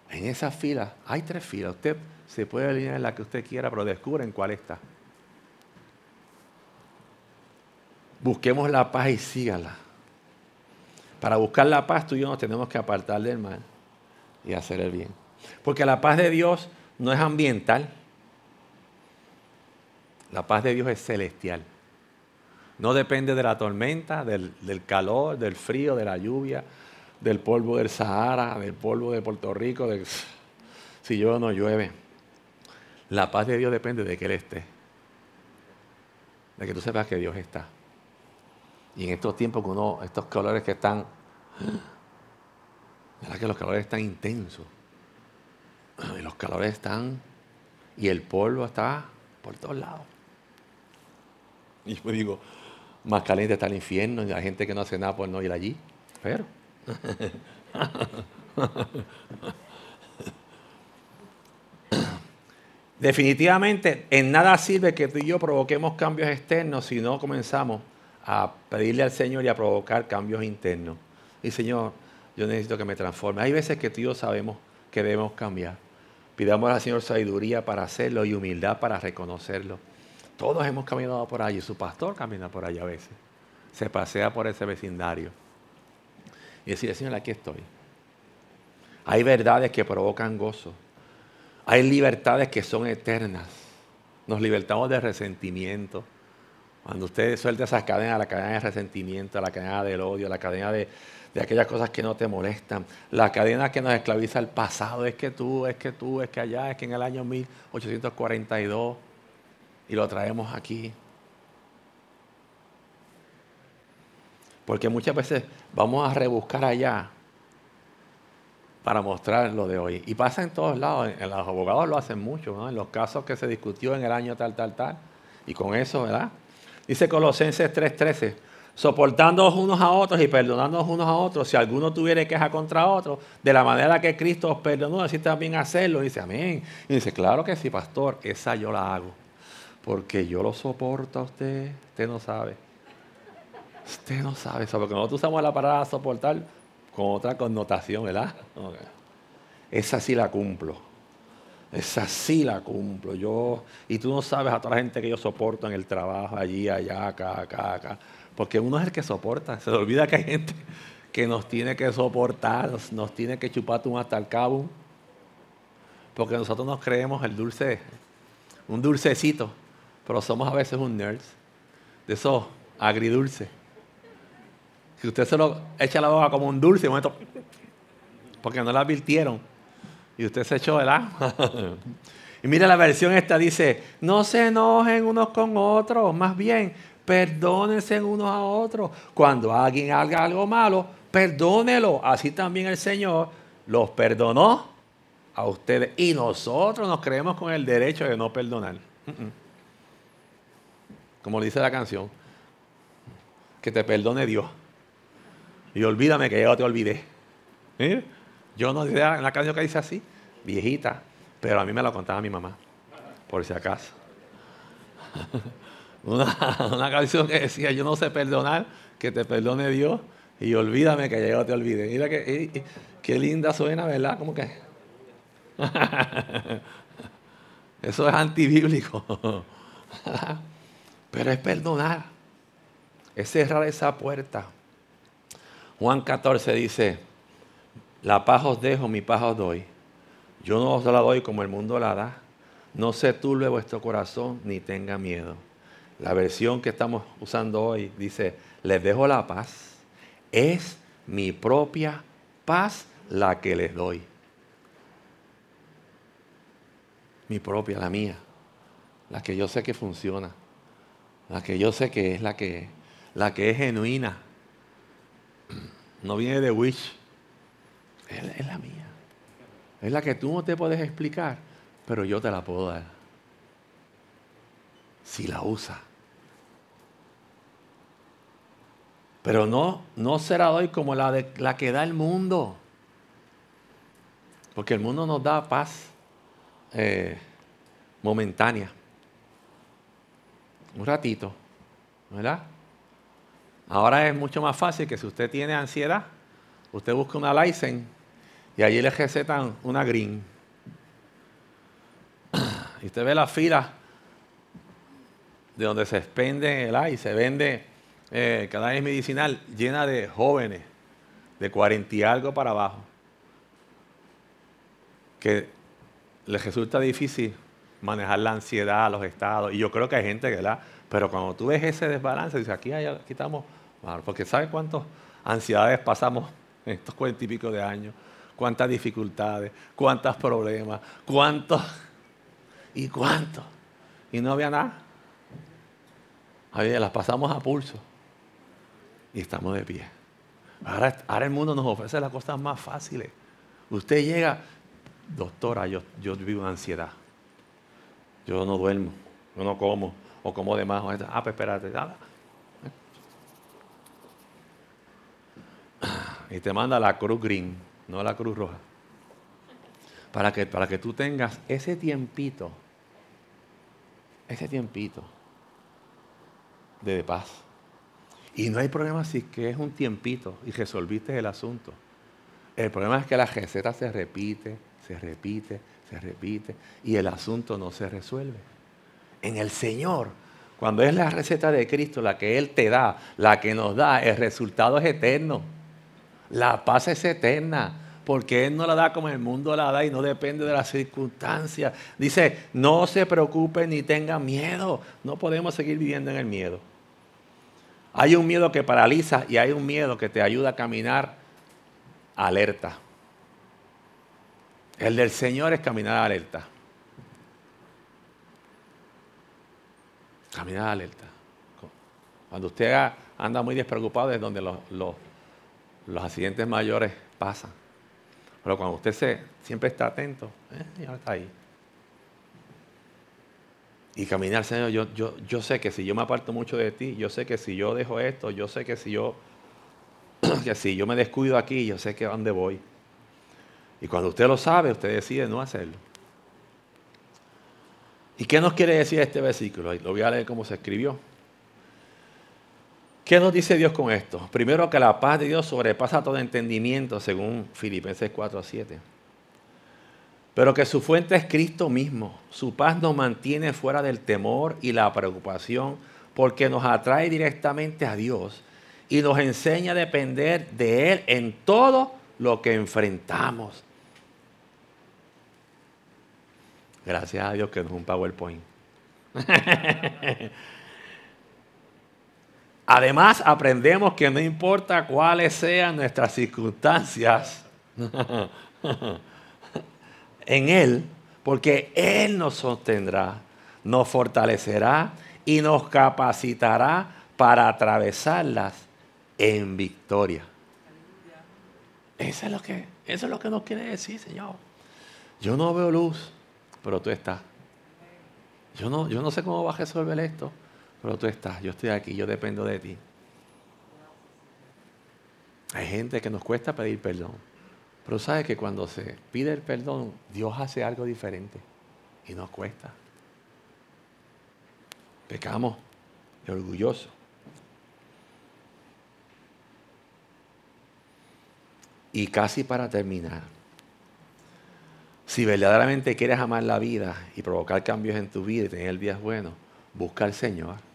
En esa fila, hay tres filas. Usted se puede alinear en la que usted quiera, pero descubren cuál está. Busquemos la paz y sígala. Para buscar la paz, tú y yo nos tenemos que apartar del mal y hacer el bien. Porque la paz de Dios no es ambiental. La paz de Dios es celestial. No depende de la tormenta, del, calor, del frío, de la lluvia, del polvo del Sahara, del polvo de Puerto Rico, de, si llueve o no llueve. La paz de Dios depende de que Él esté. De que tú sepas que Dios está. Y en estos tiempos que uno, estos colores que están, ¿verdad que los calores están intensos? Los calores están, y el polvo está por todos lados. Y yo digo, más caliente está el infierno y hay gente que no hace nada por no ir allí. Pero. Definitivamente, en nada sirve que tú y yo provoquemos cambios externos si no comenzamos a pedirle al Señor y a provocar cambios internos. Y Señor, yo necesito que me transforme. Hay veces que tú y yo sabemos que debemos cambiar. Pidamos al Señor sabiduría para hacerlo y humildad para reconocerlo. Todos hemos caminado por allí, su pastor camina por allí a veces. Se pasea por ese vecindario. Y decir, Señor, aquí estoy. Hay verdades que provocan gozo. Hay libertades que son eternas. Nos libertamos de resentimiento. Cuando usted suelta esas cadenas, la cadena de resentimiento, la cadena del odio, la cadena de, aquellas cosas que no te molestan, la cadena que nos esclaviza el pasado, es que tú, es que tú, es que allá, es que en el año 1842 y lo traemos aquí. Porque muchas veces vamos a rebuscar allá para mostrar lo de hoy. Y pasa en todos lados. En, los abogados lo hacen mucho, ¿no? En los casos que se discutió en el año tal, tal, tal. Y con eso, ¿verdad? Dice Colosenses 3:13, soportándonos unos a otros y perdonándonos unos a otros. Si alguno tuviera queja contra otro, de la manera que Cristo os perdonó, así también hacerlo. dice, amén. Y dice, claro que sí, pastor, esa yo la hago porque yo lo soporto a usted. Usted no sabe. Usted no sabe eso, porque nosotros usamos la palabra soportar con otra connotación, ¿verdad? Esa sí la cumplo. Esa sí la cumplo. Yo, y tú no sabes a toda la gente que yo soporto en el trabajo, allí, allá, acá, acá, acá. Porque uno es el que soporta. Se le olvida que hay gente que nos tiene que soportar, nos, tiene que chupar un hasta el cabo. Porque nosotros nos creemos el dulce, un dulcecito pero somos a veces un nerd de eso agridulce. Si usted se lo echa la boca como un dulce, porque no la advirtieron, y usted se echó el agua. y mira la versión esta dice, no se enojen unos con otros, más bien, perdónense unos a otros. Cuando alguien haga algo malo, perdónelo. Así también el Señor los perdonó a ustedes. Y nosotros nos creemos con el derecho de no perdonar como dice la canción, que te perdone Dios. Y olvídame que yo te olvidé. ¿Eh? Yo no sé en la canción que dice así, viejita, pero a mí me la contaba mi mamá, por si acaso. Una, canción que decía, yo no sé perdonar, que te perdone Dios, y olvídame que yo te olvidé. Mira que, qué linda suena, ¿verdad? Como que... Eso es antibíblico. Pero es perdonar, es cerrar esa puerta. Juan 14 dice, la paz os dejo, mi paz os doy. Yo no os la doy como el mundo la da. No se turbe vuestro corazón ni tenga miedo. La versión que estamos usando hoy dice, les dejo la paz. Es mi propia paz la que les doy. Mi propia, la mía. La que yo sé que funciona la que yo sé que es la que, la que es genuina. No viene de Wish. Es, la mía. Es la que tú no te puedes explicar, pero yo te la puedo dar. Si la usa. Pero no, no será hoy como la, de, la que da el mundo. Porque el mundo nos da paz eh, momentánea un ratito, ¿verdad? Ahora es mucho más fácil que si usted tiene ansiedad, usted busca una license y allí le recetan una green. Y usted ve la fila de donde se expende el se vende eh, cada vez medicinal llena de jóvenes de cuarenta y algo para abajo, que les resulta difícil manejar la ansiedad, los estados, y yo creo que hay gente que la, pero cuando tú ves ese desbalance, dices, aquí, hay, aquí estamos, porque ¿sabes cuántas ansiedades pasamos en estos cuarenta y pico de años? ¿Cuántas dificultades? ¿Cuántos problemas? ¿Cuántos? ¿Y cuántos? Y no había nada. Las pasamos a pulso y estamos de pie. Ahora, el mundo nos ofrece las cosas más fáciles. Usted llega, doctora, yo, yo vivo en ansiedad. Yo no duermo, yo no como, o como de más. Ah, pues espérate. Y te manda la cruz green, no la cruz roja. Para que, para que tú tengas ese tiempito, ese tiempito de paz. Y no hay problema si es que es un tiempito y resolviste el asunto. El problema es que la receta se repite, se repite, se repite y el asunto no se resuelve. En el Señor, cuando es la receta de Cristo la que Él te da, la que nos da, el resultado es eterno. La paz es eterna porque Él no la da como el mundo la da y no depende de las circunstancias. Dice, no se preocupen ni tengan miedo. No podemos seguir viviendo en el miedo. Hay un miedo que paraliza y hay un miedo que te ayuda a caminar alerta. El del Señor es caminar alerta. Caminar alerta. Cuando usted anda muy despreocupado es donde los, los, accidentes mayores pasan. Pero cuando usted se, siempre está atento, eh, ya está ahí. Y caminar, Señor, yo, yo, yo sé que si yo me aparto mucho de ti, yo sé que si yo dejo esto, yo sé que si yo, que si yo me descuido aquí, yo sé que a dónde voy. Y cuando usted lo sabe, usted decide no hacerlo. ¿Y qué nos quiere decir este versículo? Lo voy a leer como se escribió. ¿Qué nos dice Dios con esto? Primero que la paz de Dios sobrepasa todo entendimiento, según Filipenses 4 a 7 pero que su fuente es Cristo mismo. Su paz nos mantiene fuera del temor y la preocupación porque nos atrae directamente a Dios y nos enseña a depender de Él en todo lo que enfrentamos. Gracias a Dios que no es un PowerPoint. Además, aprendemos que no importa cuáles sean nuestras circunstancias, en Él, porque Él nos sostendrá, nos fortalecerá y nos capacitará para atravesarlas en victoria. Eso es lo que, eso es lo que nos quiere decir, Señor. Yo no veo luz, pero tú estás. Yo no, yo no sé cómo vas a resolver esto, pero tú estás. Yo estoy aquí, yo dependo de ti. Hay gente que nos cuesta pedir perdón. Pero sabe que cuando se pide el perdón, Dios hace algo diferente y nos cuesta. Pecamos de orgulloso. Y casi para terminar, si verdaderamente quieres amar la vida y provocar cambios en tu vida y tener días buenos, busca al Señor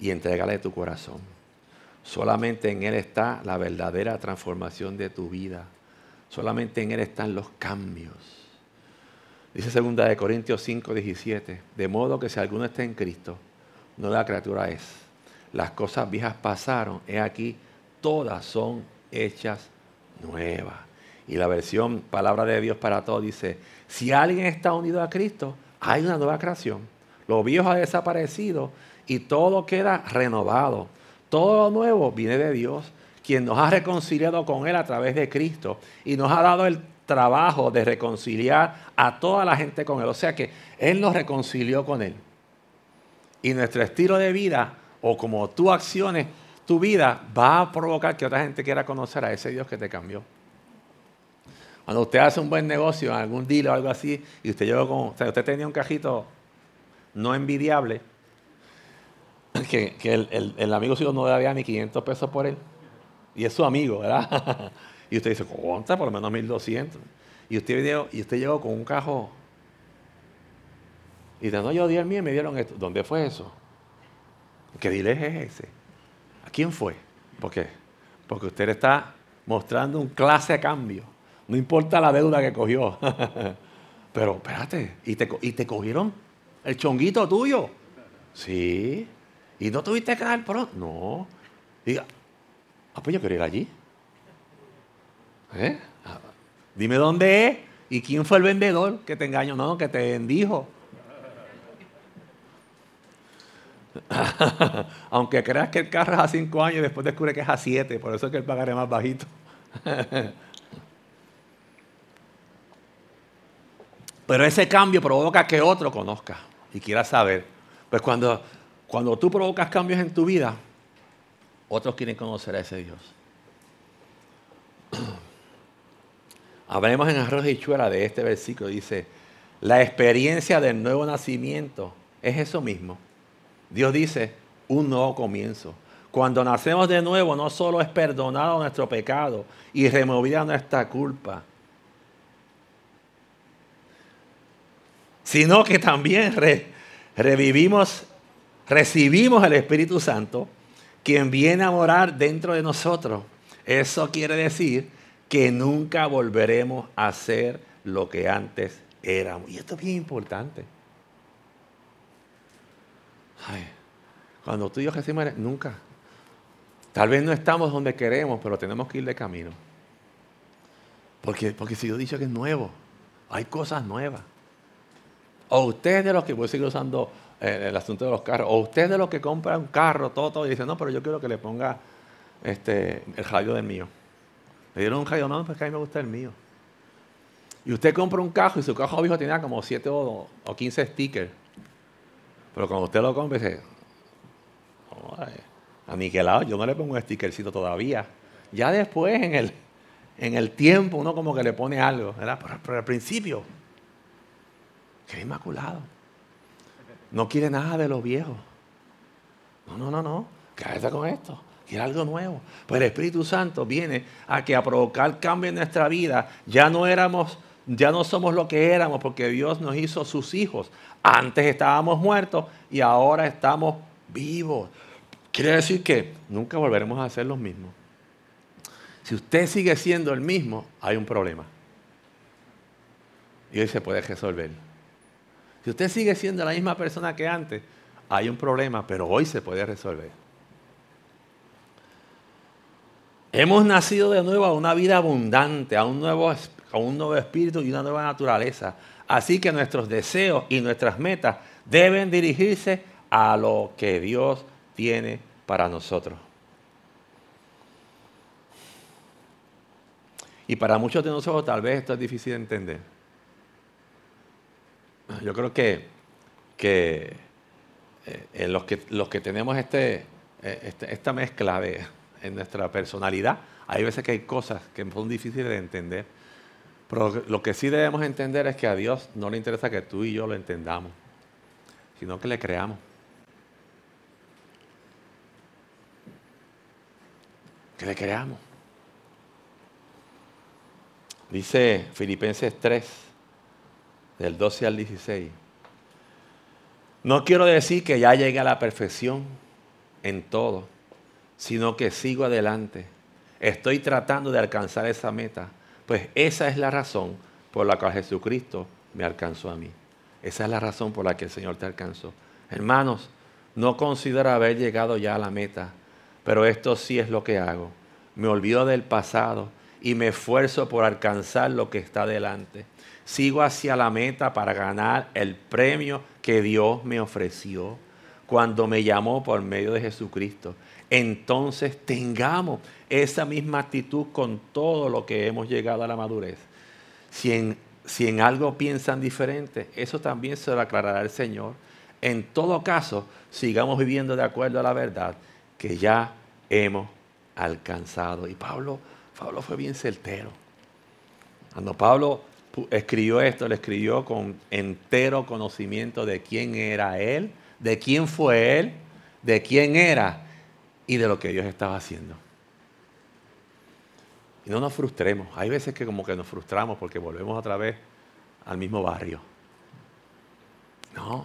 y entrégale tu corazón. Solamente en Él está la verdadera transformación de tu vida. Solamente en Él están los cambios. Dice 2 de Corintios 5, 17. De modo que si alguno está en Cristo, nueva criatura es. Las cosas viejas pasaron, he aquí, todas son hechas nuevas. Y la versión Palabra de Dios para todos dice, si alguien está unido a Cristo, hay una nueva creación. Lo viejo ha desaparecido y todo queda renovado. Todo lo nuevo viene de Dios quien nos ha reconciliado con Él a través de Cristo y nos ha dado el trabajo de reconciliar a toda la gente con Él. O sea que Él nos reconcilió con Él. Y nuestro estilo de vida, o como tú acciones tu vida, va a provocar que otra gente quiera conocer a ese Dios que te cambió. Cuando usted hace un buen negocio, algún deal o algo así, y usted llegó con, o sea, usted tenía un cajito no envidiable, que, el, amigo suyo no le había ni 500 pesos por él. Y es su amigo, ¿verdad? y usted dice, ¿cuánto? Por lo menos 1200. Y usted, llegó, y usted llegó con un cajo. Y dice, no, yo di el mío y me dieron esto. ¿Dónde fue eso? ¿Qué dile es ese? ¿A quién fue? ¿Por qué? Porque usted está mostrando un clase a cambio. No importa la deuda que cogió. Pero espérate, ¿y te, ¿y te cogieron el chonguito tuyo? Sí. ¿Y no tuviste que dar pronto? No. Diga, ah, pues yo quiero ir allí. ¿Eh? Ah, dime dónde es y quién fue el vendedor que te engañó. No, que te bendijo. Aunque creas que el carro es a cinco años y después descubre que es a siete, por eso es que el pagaré más bajito. Pero ese cambio provoca que otro conozca y quiera saber. Pues cuando, cuando tú provocas cambios en tu vida, otros quieren conocer a ese Dios. Hablemos en arroz y chuela de este versículo. Dice, la experiencia del nuevo nacimiento es eso mismo. Dios dice, un nuevo comienzo. Cuando nacemos de nuevo, no solo es perdonado nuestro pecado y removida nuestra culpa, sino que también revivimos, recibimos el Espíritu Santo, quien viene a morar dentro de nosotros. Eso quiere decir que nunca volveremos a ser lo que antes éramos. Y esto es bien importante. cuando tú y yo recibimos, nunca. Tal vez no estamos donde queremos, pero tenemos que ir de camino. Porque, porque si yo he dicho que es nuevo, hay cosas nuevas. O usted de los que, voy a seguir usando eh, el asunto de los carros, o usted de los que compra un carro, todo, todo, y dice, no, pero yo quiero que le ponga este, el rayo del mío. Le dieron un rayo, no, pues que a mí me gusta el mío. Y usted compra un carro y su carro viejo tenía como 7 o, o 15 stickers. Pero cuando usted lo compra, dice, oh, aniquilado, yo no le pongo un stickercito todavía. Ya después, en el, en el tiempo, uno como que le pone algo, ¿verdad? Pero, al principio, que inmaculado. No quiere nada de lo viejo. No, no, no, no. Quédate con esto. Quiere algo nuevo. Pues el Espíritu Santo viene a que a provocar cambio en nuestra vida. Ya no éramos, ya no somos lo que éramos porque Dios nos hizo sus hijos. Antes estábamos muertos y ahora estamos vivos. Quiere decir que nunca volveremos a ser los mismos. Si usted sigue siendo el mismo, hay un problema. Y hoy se puede resolver. Si usted sigue siendo la misma persona que antes, hay un problema, pero hoy se puede resolver. Hemos nacido de nuevo a una vida abundante, a un nuevo, a un nuevo espíritu y una nueva naturaleza. Así que nuestros deseos y nuestras metas deben dirigirse a lo que Dios tiene para nosotros. Y para muchos de nosotros tal vez esto es difícil de entender. Yo creo que, que eh, los que, los que tenemos este, eh, este esta mezcla de, en nuestra personalidad, hay veces que hay cosas que son difíciles de entender. Pero lo que sí debemos entender es que a Dios no le interesa que tú y yo lo entendamos, sino que le creamos. que le creamos. Dice Filipenses 3, del 12 al 16. No quiero decir que ya llegue a la perfección en todo, sino que sigo adelante. Estoy tratando de alcanzar esa meta, pues esa es la razón por la cual Jesucristo me alcanzó a mí. Esa es la razón por la que el Señor te alcanzó. Hermanos, no considero haber llegado ya a la meta pero esto sí es lo que hago. Me olvido del pasado y me esfuerzo por alcanzar lo que está delante. Sigo hacia la meta para ganar el premio que Dios me ofreció cuando me llamó por medio de Jesucristo. Entonces tengamos esa misma actitud con todo lo que hemos llegado a la madurez. Si en, si en algo piensan diferente, eso también se lo aclarará el Señor. En todo caso, sigamos viviendo de acuerdo a la verdad que ya hemos alcanzado. Y Pablo, Pablo fue bien certero. Cuando Pablo escribió esto, lo escribió con entero conocimiento de quién era él, de quién fue él, de quién era y de lo que Dios estaba haciendo. Y no nos frustremos. Hay veces que como que nos frustramos porque volvemos otra vez al mismo barrio. No,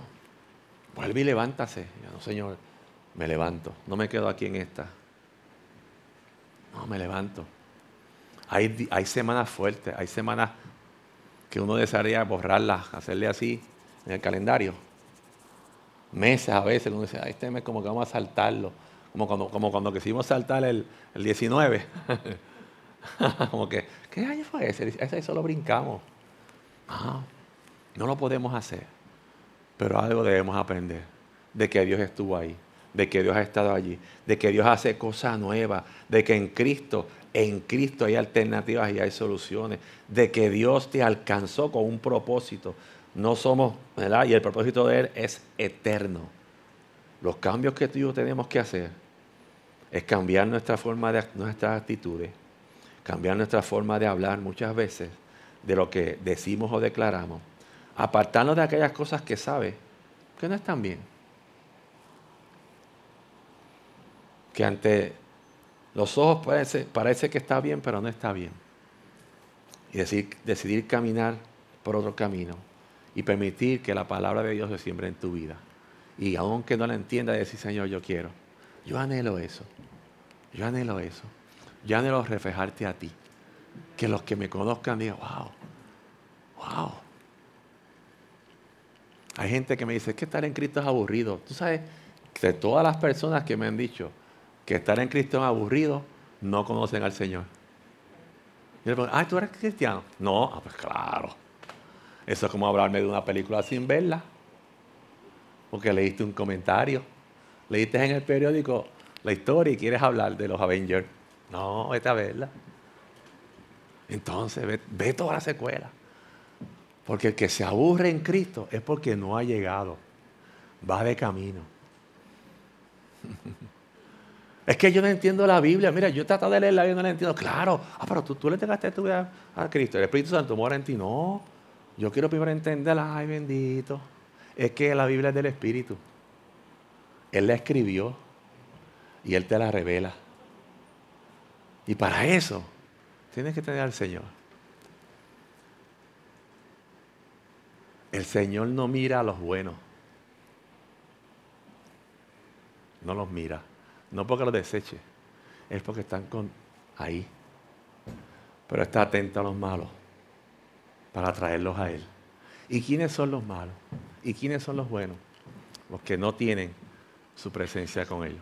vuelve y levántase. no, Señor, me levanto. No me quedo aquí en esta. No, me levanto. Hay, hay semanas fuertes, hay semanas que uno desearía borrarlas, hacerle así en el calendario. Meses a veces uno dice, este mes como que vamos a saltarlo. Como cuando, como cuando quisimos saltar el, el 19. como que, ¿qué año fue ese? Ese solo brincamos. Ah, no lo podemos hacer. Pero algo debemos aprender. De que Dios estuvo ahí. De que Dios ha estado allí. De que Dios hace cosas nuevas. De que en Cristo, en Cristo hay alternativas y hay soluciones. De que Dios te alcanzó con un propósito. No somos, ¿verdad? Y el propósito de Él es eterno. Los cambios que tú y yo tenemos que hacer es cambiar nuestra forma de nuestras actitudes, cambiar nuestra forma de hablar muchas veces de lo que decimos o declaramos, apartarnos de aquellas cosas que sabe que no están bien. Que ante los ojos parece, parece que está bien, pero no está bien. Y decir, decidir caminar por otro camino y permitir que la palabra de Dios se siembre en tu vida. Y aunque no la entienda, decir, Señor, yo quiero. Yo anhelo eso. Yo anhelo eso. Yo anhelo reflejarte a ti. Que los que me conozcan digan, wow, wow. Hay gente que me dice, que estar en Cristo es aburrido. Tú sabes, de todas las personas que me han dicho que estar en Cristo aburrido, no conocen al Señor. Y le pregunto, ah, ¿tú eres cristiano? No, ah, pues claro. Eso es como hablarme de una película sin verla. Porque leíste un comentario. Leíste en el periódico la historia y quieres hablar de los Avengers. No, vete a verla. Entonces, ve, ve toda la secuela. Porque el que se aburre en Cristo es porque no ha llegado. Va de camino. Es que yo no entiendo la Biblia. Mira, yo trato de leerla y no la entiendo. Claro. Ah, pero tú, tú le entregaste tu vida a Cristo. El Espíritu Santo mora en ti. No. Yo quiero primero entenderla. Ay, bendito. Es que la Biblia es del Espíritu. Él la escribió y Él te la revela. Y para eso tienes que tener al Señor. El Señor no mira a los buenos. No los mira. No porque los deseche. Es porque están con, ahí. Pero está atento a los malos para traerlos a Él. ¿Y quiénes son los malos? ¿Y quiénes son los buenos? Los que no tienen su presencia con ellos.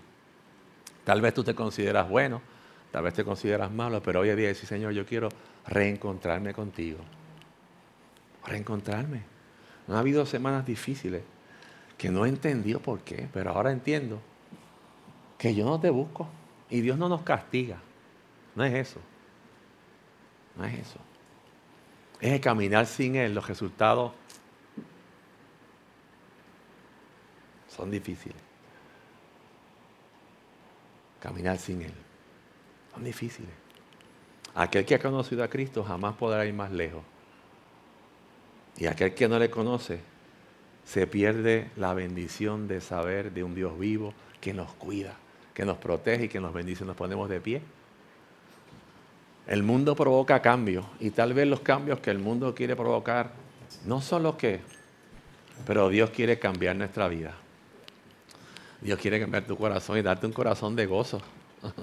Tal vez tú te consideras bueno, tal vez te consideras malo, pero hoy en día decir, Señor, yo quiero reencontrarme contigo. Reencontrarme. No ha habido semanas difíciles que no entendió por qué, pero ahora entiendo que yo no te busco y Dios no nos castiga. No es eso. No es eso. Es caminar sin Él. Los resultados son difíciles. Caminar sin Él. Son difíciles. Aquel que ha conocido a Cristo jamás podrá ir más lejos. Y aquel que no le conoce se pierde la bendición de saber de un Dios vivo que nos cuida, que nos protege y que nos bendice. Nos ponemos de pie. El mundo provoca cambios y tal vez los cambios que el mundo quiere provocar no son los que, pero Dios quiere cambiar nuestra vida. Dios quiere cambiar tu corazón y darte un corazón de gozo.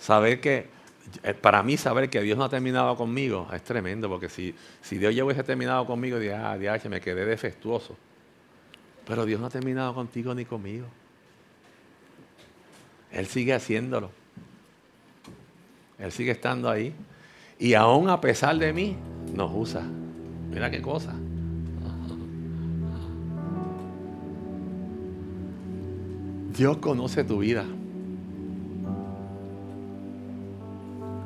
saber que, eh, para mí saber que Dios no ha terminado conmigo es tremendo, porque si, si Dios ya hubiese terminado conmigo, diría, ah, me quedé defectuoso. Pero Dios no ha terminado contigo ni conmigo. Él sigue haciéndolo. Él sigue estando ahí. Y aún a pesar de mí, nos usa. Mira qué cosa. Dios conoce tu vida.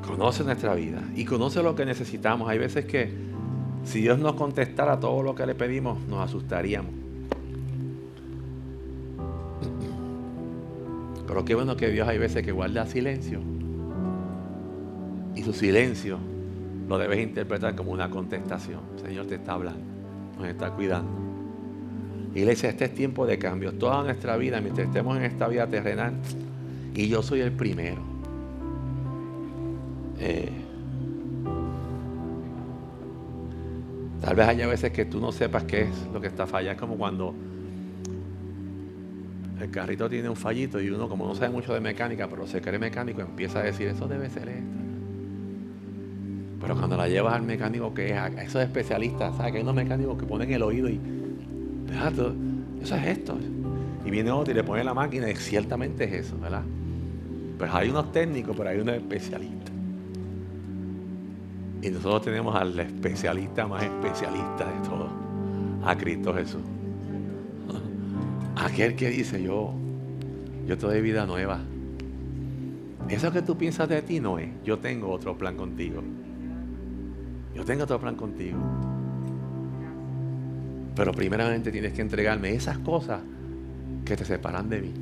Conoce nuestra vida y conoce lo que necesitamos. Hay veces que si Dios nos contestara todo lo que le pedimos, nos asustaríamos. Pero qué bueno que Dios hay veces que guarda silencio. Y su silencio lo debes interpretar como una contestación. Señor te está hablando, nos está cuidando. Iglesia, este es tiempo de cambio. Toda nuestra vida, mientras estemos en esta vida terrenal, y yo soy el primero. Eh, tal vez haya veces que tú no sepas qué es lo que está fallando. Es como cuando el carrito tiene un fallito y uno, como no sabe mucho de mecánica, pero se cree mecánico, empieza a decir, eso debe ser esto. Pero cuando la llevas al mecánico que es, a esos especialistas, ¿sabes? Que hay unos mecánicos que ponen el oído y, eso es esto. Y viene otro y le pone la máquina y ciertamente es eso, ¿verdad? Pues hay unos técnicos, pero hay unos especialistas. Y nosotros tenemos al especialista más especialista de todos, a Cristo Jesús. Aquel que dice, yo, yo te doy vida nueva. Eso que tú piensas de ti no es. Yo tengo otro plan contigo. Yo tengo otro plan contigo. Pero primeramente tienes que entregarme esas cosas que te separan de mí.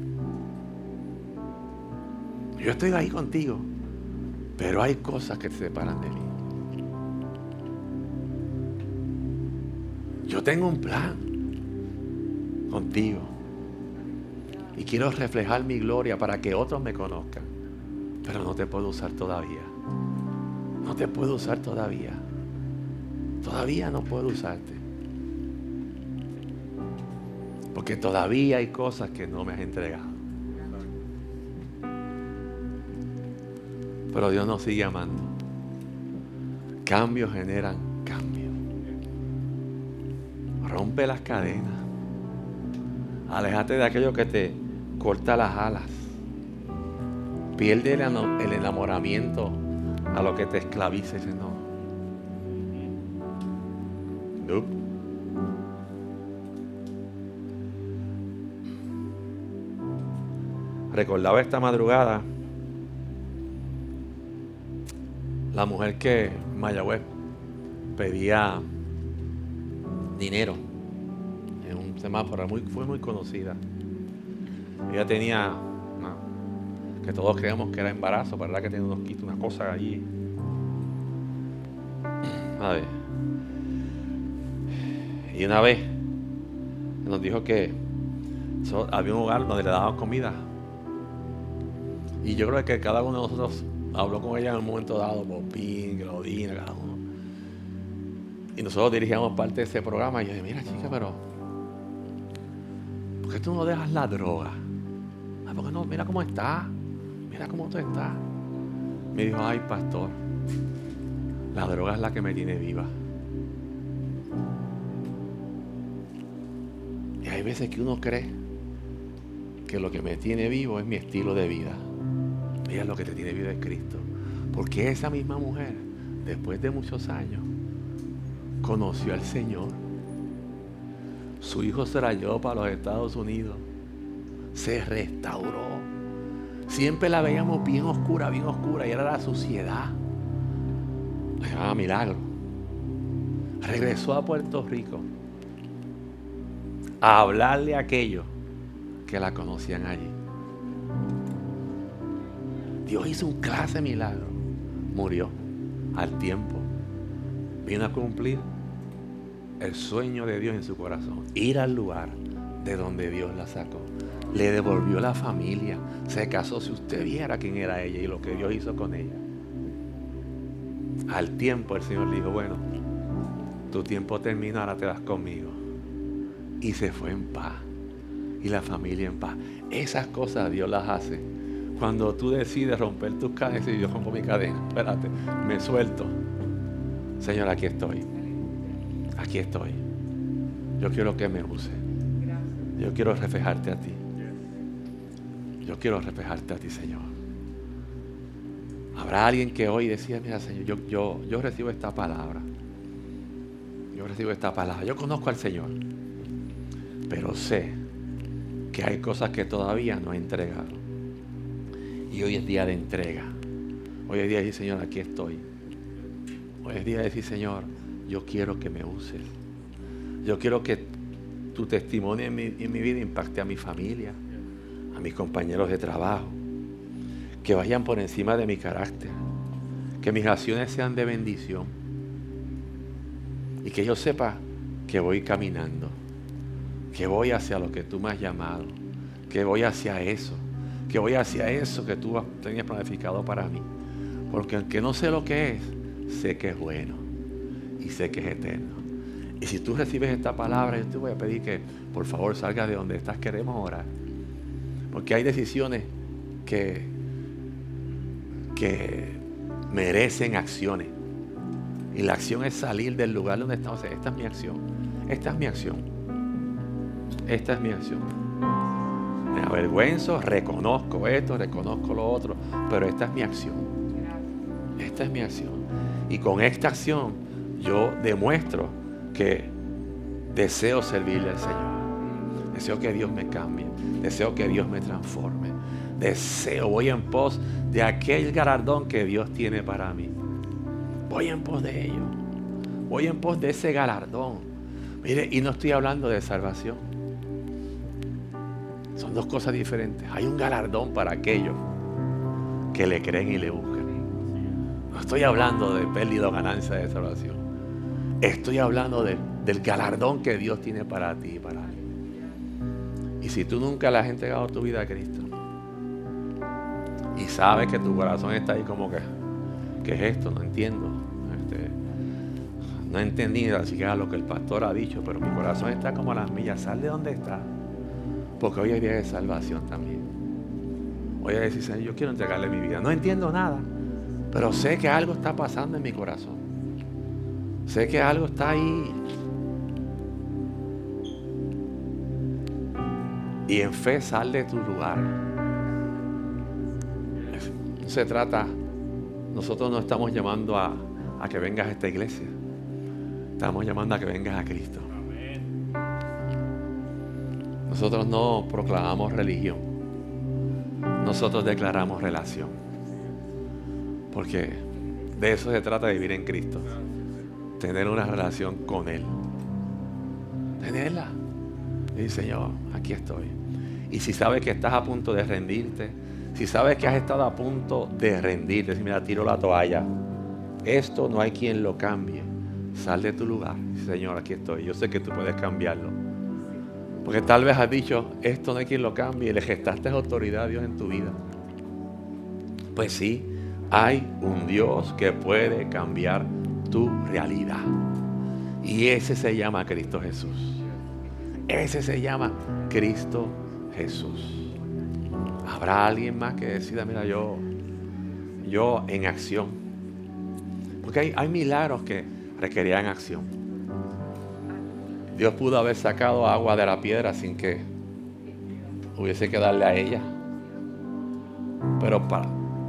Yo estoy ahí contigo, pero hay cosas que te separan de mí. Yo tengo un plan contigo y quiero reflejar mi gloria para que otros me conozcan, pero no te puedo usar todavía. No te puedo usar todavía. Todavía no puedo usarte. Porque todavía hay cosas que no me has entregado. Pero Dios nos sigue amando. Cambios generan cambio. Rompe las cadenas. Alejate de aquello que te corta las alas. Pierde el enamoramiento a lo que te esclavice, no. Recordaba esta madrugada la mujer que Mayagüez pedía dinero en un semáforo, muy, fue muy conocida. Ella tenía, que todos creíamos que era embarazo, ¿verdad? Que tenía unos una cosa allí. A ver. Y una vez nos dijo que había un hogar donde le daban comida y yo creo que cada uno de nosotros habló con ella en un momento dado, Popín, Claudina, cada uno. Y nosotros dirigíamos parte de ese programa y yo dije, mira chica, pero ¿por qué tú no dejas la droga? Ay, ¿por qué no? Mira cómo está, mira cómo tú estás. Me dijo, ay pastor, la droga es la que me tiene viva. Y hay veces que uno cree que lo que me tiene vivo es mi estilo de vida. Mira lo que te tiene vida es Cristo. Porque esa misma mujer, después de muchos años, conoció al Señor. Su hijo se la para los Estados Unidos. Se restauró. Siempre la veíamos bien oscura, bien oscura. Y era la suciedad. La llamaba milagro. Regresó a Puerto Rico a hablarle a aquellos que la conocían allí. Dios hizo un clase milagro. Murió al tiempo. Vino a cumplir el sueño de Dios en su corazón. Ir al lugar de donde Dios la sacó. Le devolvió la familia. Se casó. Si usted viera quién era ella y lo que Dios hizo con ella. Al tiempo el Señor le dijo, bueno, tu tiempo termina, ahora te das conmigo. Y se fue en paz. Y la familia en paz. Esas cosas Dios las hace cuando tú decides romper tus cadenas y yo rompo mi cadena, espérate, me suelto. Señor, aquí estoy. Aquí estoy. Yo quiero que me use. Yo quiero reflejarte a ti. Yo quiero reflejarte a ti, Señor. Habrá alguien que hoy decía, mira, Señor, yo, yo, yo recibo esta palabra. Yo recibo esta palabra. Yo conozco al Señor. Pero sé que hay cosas que todavía no he entregado. Y hoy es día de entrega. Hoy es día de decir, Señor, aquí estoy. Hoy es día de decir, Señor, yo quiero que me uses. Yo quiero que tu testimonio en mi, en mi vida impacte a mi familia, a mis compañeros de trabajo. Que vayan por encima de mi carácter. Que mis acciones sean de bendición. Y que yo sepa que voy caminando. que voy hacia lo que tú me has llamado, que voy hacia eso, que voy hacia eso que tú tenías planificado para mí. Porque aunque no sé lo que es, sé que es bueno y sé que es eterno. Y si tú recibes esta palabra, yo te voy a pedir que por favor salgas de donde estás, queremos orar. Porque hay decisiones que, que merecen acciones. Y la acción es salir del lugar donde estamos. Esta es mi acción. Esta es mi acción. Esta es mi acción. Me avergüenzo, reconozco esto, reconozco lo otro, pero esta es mi acción. Esta es mi acción. Y con esta acción yo demuestro que deseo servirle al Señor. Deseo que Dios me cambie. Deseo que Dios me transforme. Deseo, voy en pos de aquel galardón que Dios tiene para mí. Voy en pos de ello. Voy en pos de ese galardón. Mire, y no estoy hablando de salvación. Son dos cosas diferentes. Hay un galardón para aquellos que le creen y le buscan. No estoy hablando de pérdida o ganancia de salvación. Estoy hablando del galardón que Dios tiene para ti y para mí. Y si tú nunca le has entregado tu vida a Cristo y sabes que tu corazón está ahí como que, ¿qué es esto? No entiendo. Este, no entendí ni siquiera lo que el pastor ha dicho, pero mi corazón está como a las millas. Sal de donde está. Porque hoy es día de salvación también. Voy a decir, Señor, yo quiero entregarle mi vida. No entiendo nada, pero sé que algo está pasando en mi corazón. Sé que algo está ahí. Y en fe sal de tu lugar. No se trata, nosotros no estamos llamando a, que vengas a esta iglesia. Estamos llamando a que vengas a Cristo. Nosotros no proclamamos religión. Nosotros declaramos relación. Porque de eso se trata de vivir en Cristo. Tener una relación con Él. Tenerla. Y Señor, aquí estoy. Y si sabes que estás a punto de rendirte, si sabes que has estado a punto de rendirte, si mira, tiro la toalla. Esto no hay quien lo cambie. Sal de tu lugar. Señor, aquí estoy. Yo sé que tú puedes cambiarlo. Porque tal vez has dicho, esto no hay quien lo cambie, le gestaste autoridad a Dios en tu vida. Pues sí, hay un Dios que puede cambiar tu realidad. Y ese se llama Cristo Jesús. Ese se llama Cristo Jesús. Habrá alguien más que decida, mira, yo, yo en acción. Porque hay, hay milagros que requerían acción. Dios pudo haber sacado agua de la piedra sin que hubiese que darle a ella. Pero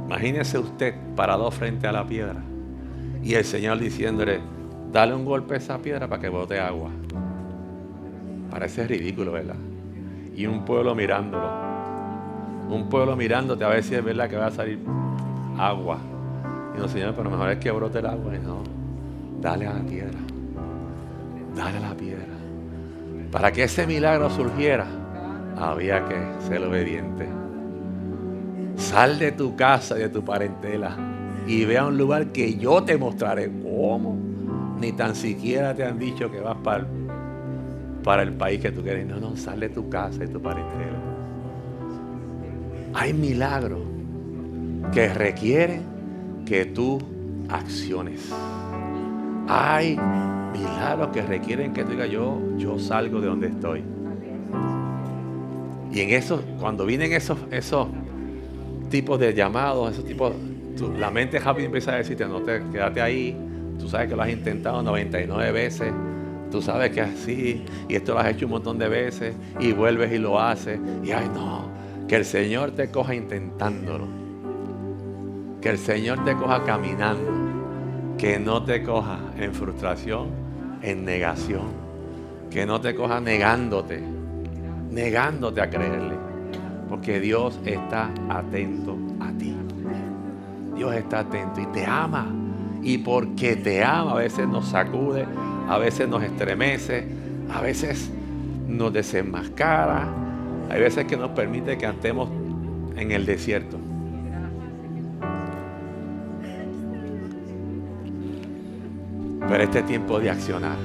imagínese usted parado frente a la piedra y el Señor diciéndole, dale un golpe a esa piedra para que bote agua. Parece ridículo, ¿verdad? Y un pueblo mirándolo. Un pueblo mirándote a ver si es verdad que va a salir agua. Y no, Señor, pero mejor es que brote el agua. Y no, dale a la piedra. Dale a la piedra. Para que ese milagro surgiera, había que ser obediente. Sal de tu casa y de tu parentela y ve a un lugar que yo te mostraré cómo. Ni tan siquiera te han dicho que vas para, para el país que tú quieres. No, no, sal de tu casa y tu parentela. Hay milagros que requieren que tú acciones. Hay milagros que requieren que tú digas, yo, yo salgo de donde estoy. Y en eso, cuando vienen esos, esos tipos de llamados, esos tipos, la mente rápido empieza a decirte, no te quédate ahí, tú sabes que lo has intentado 99 veces, tú sabes que así, y esto lo has hecho un montón de veces, y vuelves y lo haces, y ay no, que el Señor te coja intentándolo, que el Señor te coja caminando, que no te coja en frustración, en negación. Que no te coja negándote, negándote a creerle. Porque Dios está atento a ti. Dios está atento y te ama. Y porque te ama, a veces nos sacude, a veces nos estremece, a veces nos desenmascara, hay veces que nos permite que andemos en el desierto. Pero este tiempo de accionar.